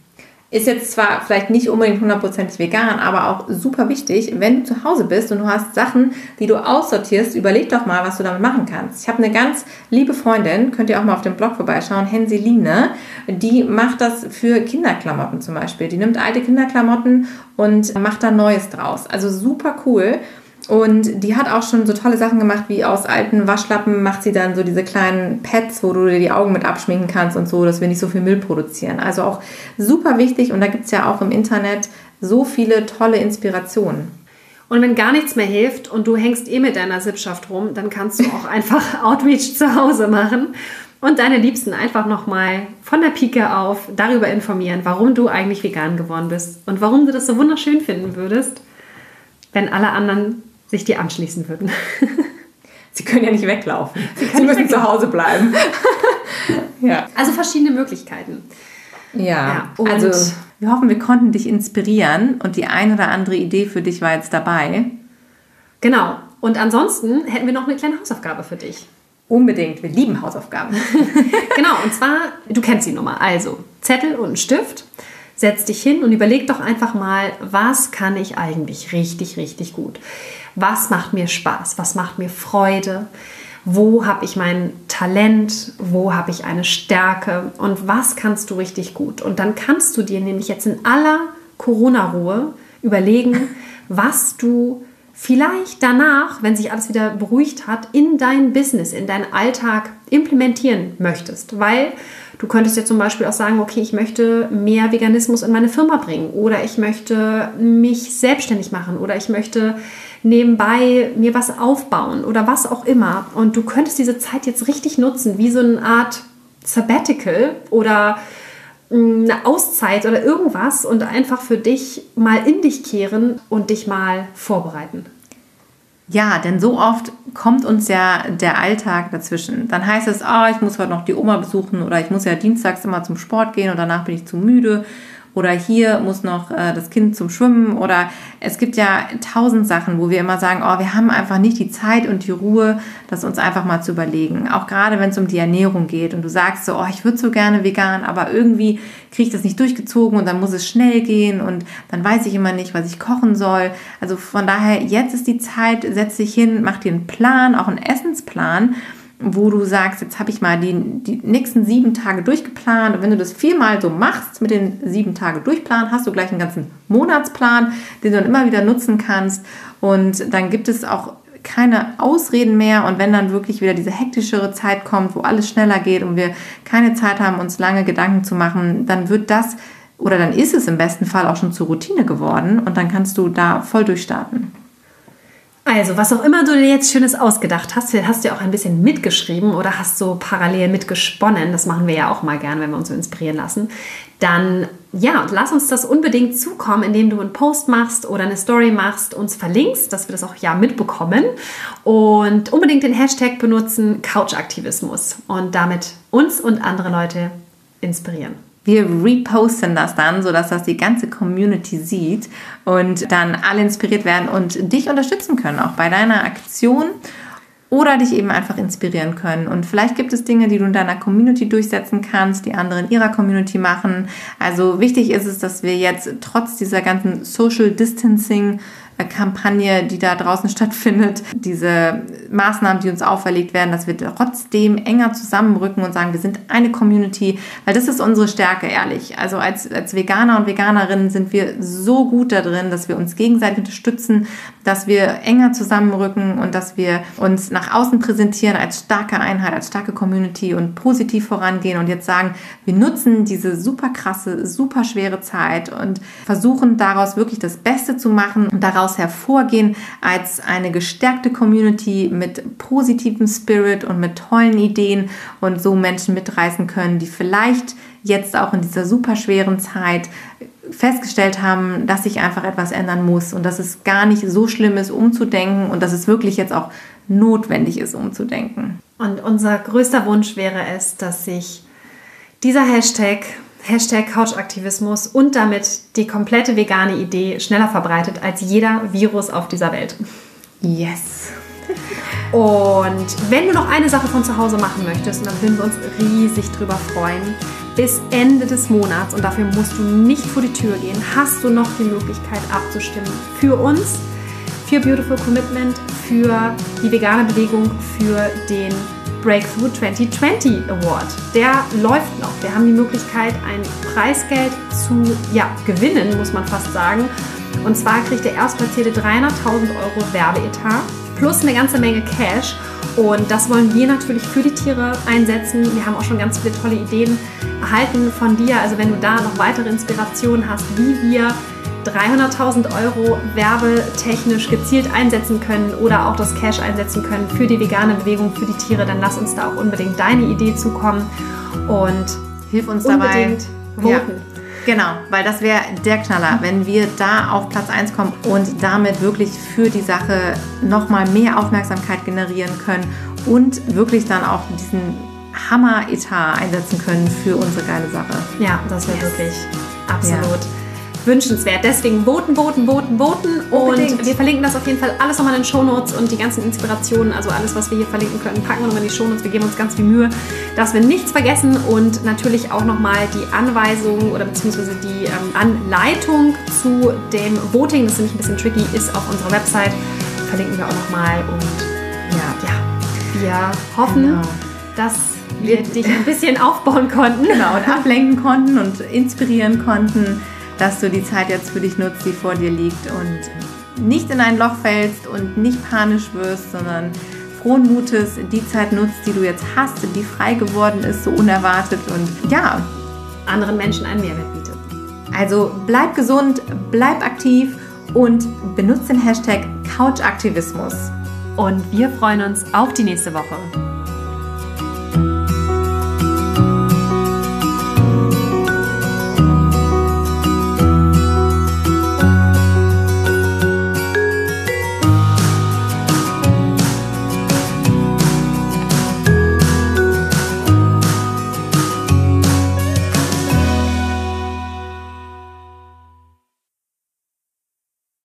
Ist jetzt zwar vielleicht nicht unbedingt hundertprozentig vegan, aber auch super wichtig, wenn du zu Hause bist und du hast Sachen, die du aussortierst, überleg doch mal, was du damit machen kannst. Ich habe eine ganz liebe Freundin, könnt ihr auch mal auf dem Blog vorbeischauen, Henseline, die macht das für Kinderklamotten zum Beispiel. Die nimmt alte Kinderklamotten und macht da Neues draus. Also super cool. Und die hat auch schon so tolle Sachen gemacht, wie aus alten Waschlappen macht sie dann so diese kleinen Pads, wo du dir die Augen mit abschminken kannst und so, dass wir nicht so viel Müll produzieren. Also auch super wichtig und da gibt es ja auch im Internet so viele tolle Inspirationen. Und wenn gar nichts mehr hilft und du hängst eh mit deiner Sippschaft rum, dann kannst du auch einfach Outreach zu Hause machen und deine Liebsten einfach nochmal von der Pike auf darüber informieren, warum du eigentlich vegan geworden bist und warum du das so wunderschön finden würdest, wenn alle anderen sich dir anschließen würden. Sie können ja nicht weglaufen. Sie, Sie müssen zu Hause bleiben. ja. Also verschiedene Möglichkeiten. Ja, ja also wir hoffen, wir konnten dich inspirieren und die ein oder andere Idee für dich war jetzt dabei. Genau. Und ansonsten hätten wir noch eine kleine Hausaufgabe für dich. Unbedingt, wir lieben Hausaufgaben. genau, und zwar, du kennst die Nummer. Also Zettel und ein Stift setz dich hin und überleg doch einfach mal, was kann ich eigentlich richtig, richtig gut? Was macht mir Spaß? Was macht mir Freude? Wo habe ich mein Talent? Wo habe ich eine Stärke? Und was kannst du richtig gut? Und dann kannst du dir nämlich jetzt in aller Corona-Ruhe überlegen, was du vielleicht danach, wenn sich alles wieder beruhigt hat, in dein Business, in deinen Alltag implementieren möchtest. Weil Du könntest ja zum Beispiel auch sagen, okay, ich möchte mehr Veganismus in meine Firma bringen oder ich möchte mich selbstständig machen oder ich möchte nebenbei mir was aufbauen oder was auch immer. Und du könntest diese Zeit jetzt richtig nutzen, wie so eine Art Sabbatical oder mm, eine Auszeit oder irgendwas und einfach für dich mal in dich kehren und dich mal vorbereiten. Ja, denn so oft kommt uns ja der Alltag dazwischen. Dann heißt es, ah, ich muss heute noch die Oma besuchen oder ich muss ja dienstags immer zum Sport gehen und danach bin ich zu müde oder hier muss noch äh, das Kind zum Schwimmen oder es gibt ja tausend Sachen, wo wir immer sagen, oh, wir haben einfach nicht die Zeit und die Ruhe, das uns einfach mal zu überlegen. Auch gerade wenn es um die Ernährung geht und du sagst so, oh, ich würde so gerne vegan, aber irgendwie kriege ich das nicht durchgezogen und dann muss es schnell gehen und dann weiß ich immer nicht, was ich kochen soll. Also von daher, jetzt ist die Zeit, setz dich hin, mach dir einen Plan, auch einen Essensplan wo du sagst, jetzt habe ich mal die, die nächsten sieben Tage durchgeplant. Und wenn du das viermal so machst mit den sieben Tage durchplanen, hast du gleich einen ganzen Monatsplan, den du dann immer wieder nutzen kannst. Und dann gibt es auch keine Ausreden mehr. Und wenn dann wirklich wieder diese hektischere Zeit kommt, wo alles schneller geht und wir keine Zeit haben, uns lange Gedanken zu machen, dann wird das oder dann ist es im besten Fall auch schon zur Routine geworden und dann kannst du da voll durchstarten. Also, was auch immer du dir jetzt Schönes ausgedacht hast, hast du ja auch ein bisschen mitgeschrieben oder hast so parallel mitgesponnen, das machen wir ja auch mal gern, wenn wir uns so inspirieren lassen, dann ja, lass uns das unbedingt zukommen, indem du einen Post machst oder eine Story machst, uns verlinkst, dass wir das auch ja mitbekommen. Und unbedingt den Hashtag benutzen Couchaktivismus. Und damit uns und andere Leute inspirieren. Wir reposten das dann, sodass das die ganze Community sieht und dann alle inspiriert werden und dich unterstützen können, auch bei deiner Aktion oder dich eben einfach inspirieren können. Und vielleicht gibt es Dinge, die du in deiner Community durchsetzen kannst, die andere in ihrer Community machen. Also wichtig ist es, dass wir jetzt trotz dieser ganzen Social Distancing Kampagne, die da draußen stattfindet, diese Maßnahmen, die uns auferlegt werden, dass wir trotzdem enger zusammenrücken und sagen, wir sind eine Community, weil das ist unsere Stärke, ehrlich. Also als, als Veganer und Veganerinnen sind wir so gut da drin, dass wir uns gegenseitig unterstützen, dass wir enger zusammenrücken und dass wir uns nach außen präsentieren als starke Einheit, als starke Community und positiv vorangehen und jetzt sagen, wir nutzen diese super krasse, super schwere Zeit und versuchen daraus wirklich das Beste zu machen und daraus hervorgehen als eine gestärkte Community mit positivem Spirit und mit tollen Ideen und so Menschen mitreißen können, die vielleicht jetzt auch in dieser super schweren Zeit festgestellt haben, dass sich einfach etwas ändern muss und dass es gar nicht so schlimm ist, umzudenken und dass es wirklich jetzt auch notwendig ist, umzudenken. Und unser größter Wunsch wäre es, dass sich dieser Hashtag, Hashtag Couchaktivismus und damit die komplette vegane Idee schneller verbreitet als jeder Virus auf dieser Welt. Yes. Und wenn du noch eine Sache von zu Hause machen möchtest, dann würden wir uns riesig drüber freuen, bis Ende des Monats, und dafür musst du nicht vor die Tür gehen, hast du noch die Möglichkeit abzustimmen für uns, für Beautiful Commitment, für die vegane Bewegung, für den Breakthrough 2020 Award. Der läuft noch. Wir haben die Möglichkeit, ein Preisgeld zu ja, gewinnen, muss man fast sagen. Und zwar kriegt der Erstplatzierte 300.000 Euro Werbeetat plus eine ganze Menge Cash. Und das wollen wir natürlich für die Tiere einsetzen. Wir haben auch schon ganz viele tolle Ideen erhalten von dir. Also wenn du da noch weitere Inspirationen hast, wie wir 300.000 Euro werbetechnisch gezielt einsetzen können oder auch das Cash einsetzen können für die vegane Bewegung, für die Tiere, dann lass uns da auch unbedingt deine Idee zukommen und hilf uns dabei voten. Ja. Genau, weil das wäre der Knaller, wenn wir da auf Platz 1 kommen und damit wirklich für die Sache nochmal mehr Aufmerksamkeit generieren können und wirklich dann auch diesen Hammer-Etat einsetzen können für unsere geile Sache. Ja, das wäre yes. wirklich absolut. Ja wünschenswert. Deswegen voten, voten, voten, voten. Und wir verlinken das auf jeden Fall alles nochmal in den Shownotes und die ganzen Inspirationen, also alles, was wir hier verlinken können, packen wir nochmal in die Shownotes. Wir geben uns ganz viel Mühe, dass wir nichts vergessen und natürlich auch nochmal die Anweisung oder beziehungsweise die ähm, Anleitung zu dem Voting, das ist nämlich ein bisschen tricky, ist auf unserer Website. Verlinken wir auch nochmal und ja, ja wir hoffen, genau. dass wir dich ein bisschen aufbauen konnten. Genau, und ablenken konnten und inspirieren konnten dass du die Zeit jetzt für dich nutzt, die vor dir liegt und nicht in ein Loch fällst und nicht panisch wirst, sondern frohen Mutes die Zeit nutzt, die du jetzt hast, die frei geworden ist, so unerwartet und ja, anderen Menschen einen Mehrwert bietet. Also bleib gesund, bleib aktiv und benutze den Hashtag Couchaktivismus. Und wir freuen uns auf die nächste Woche.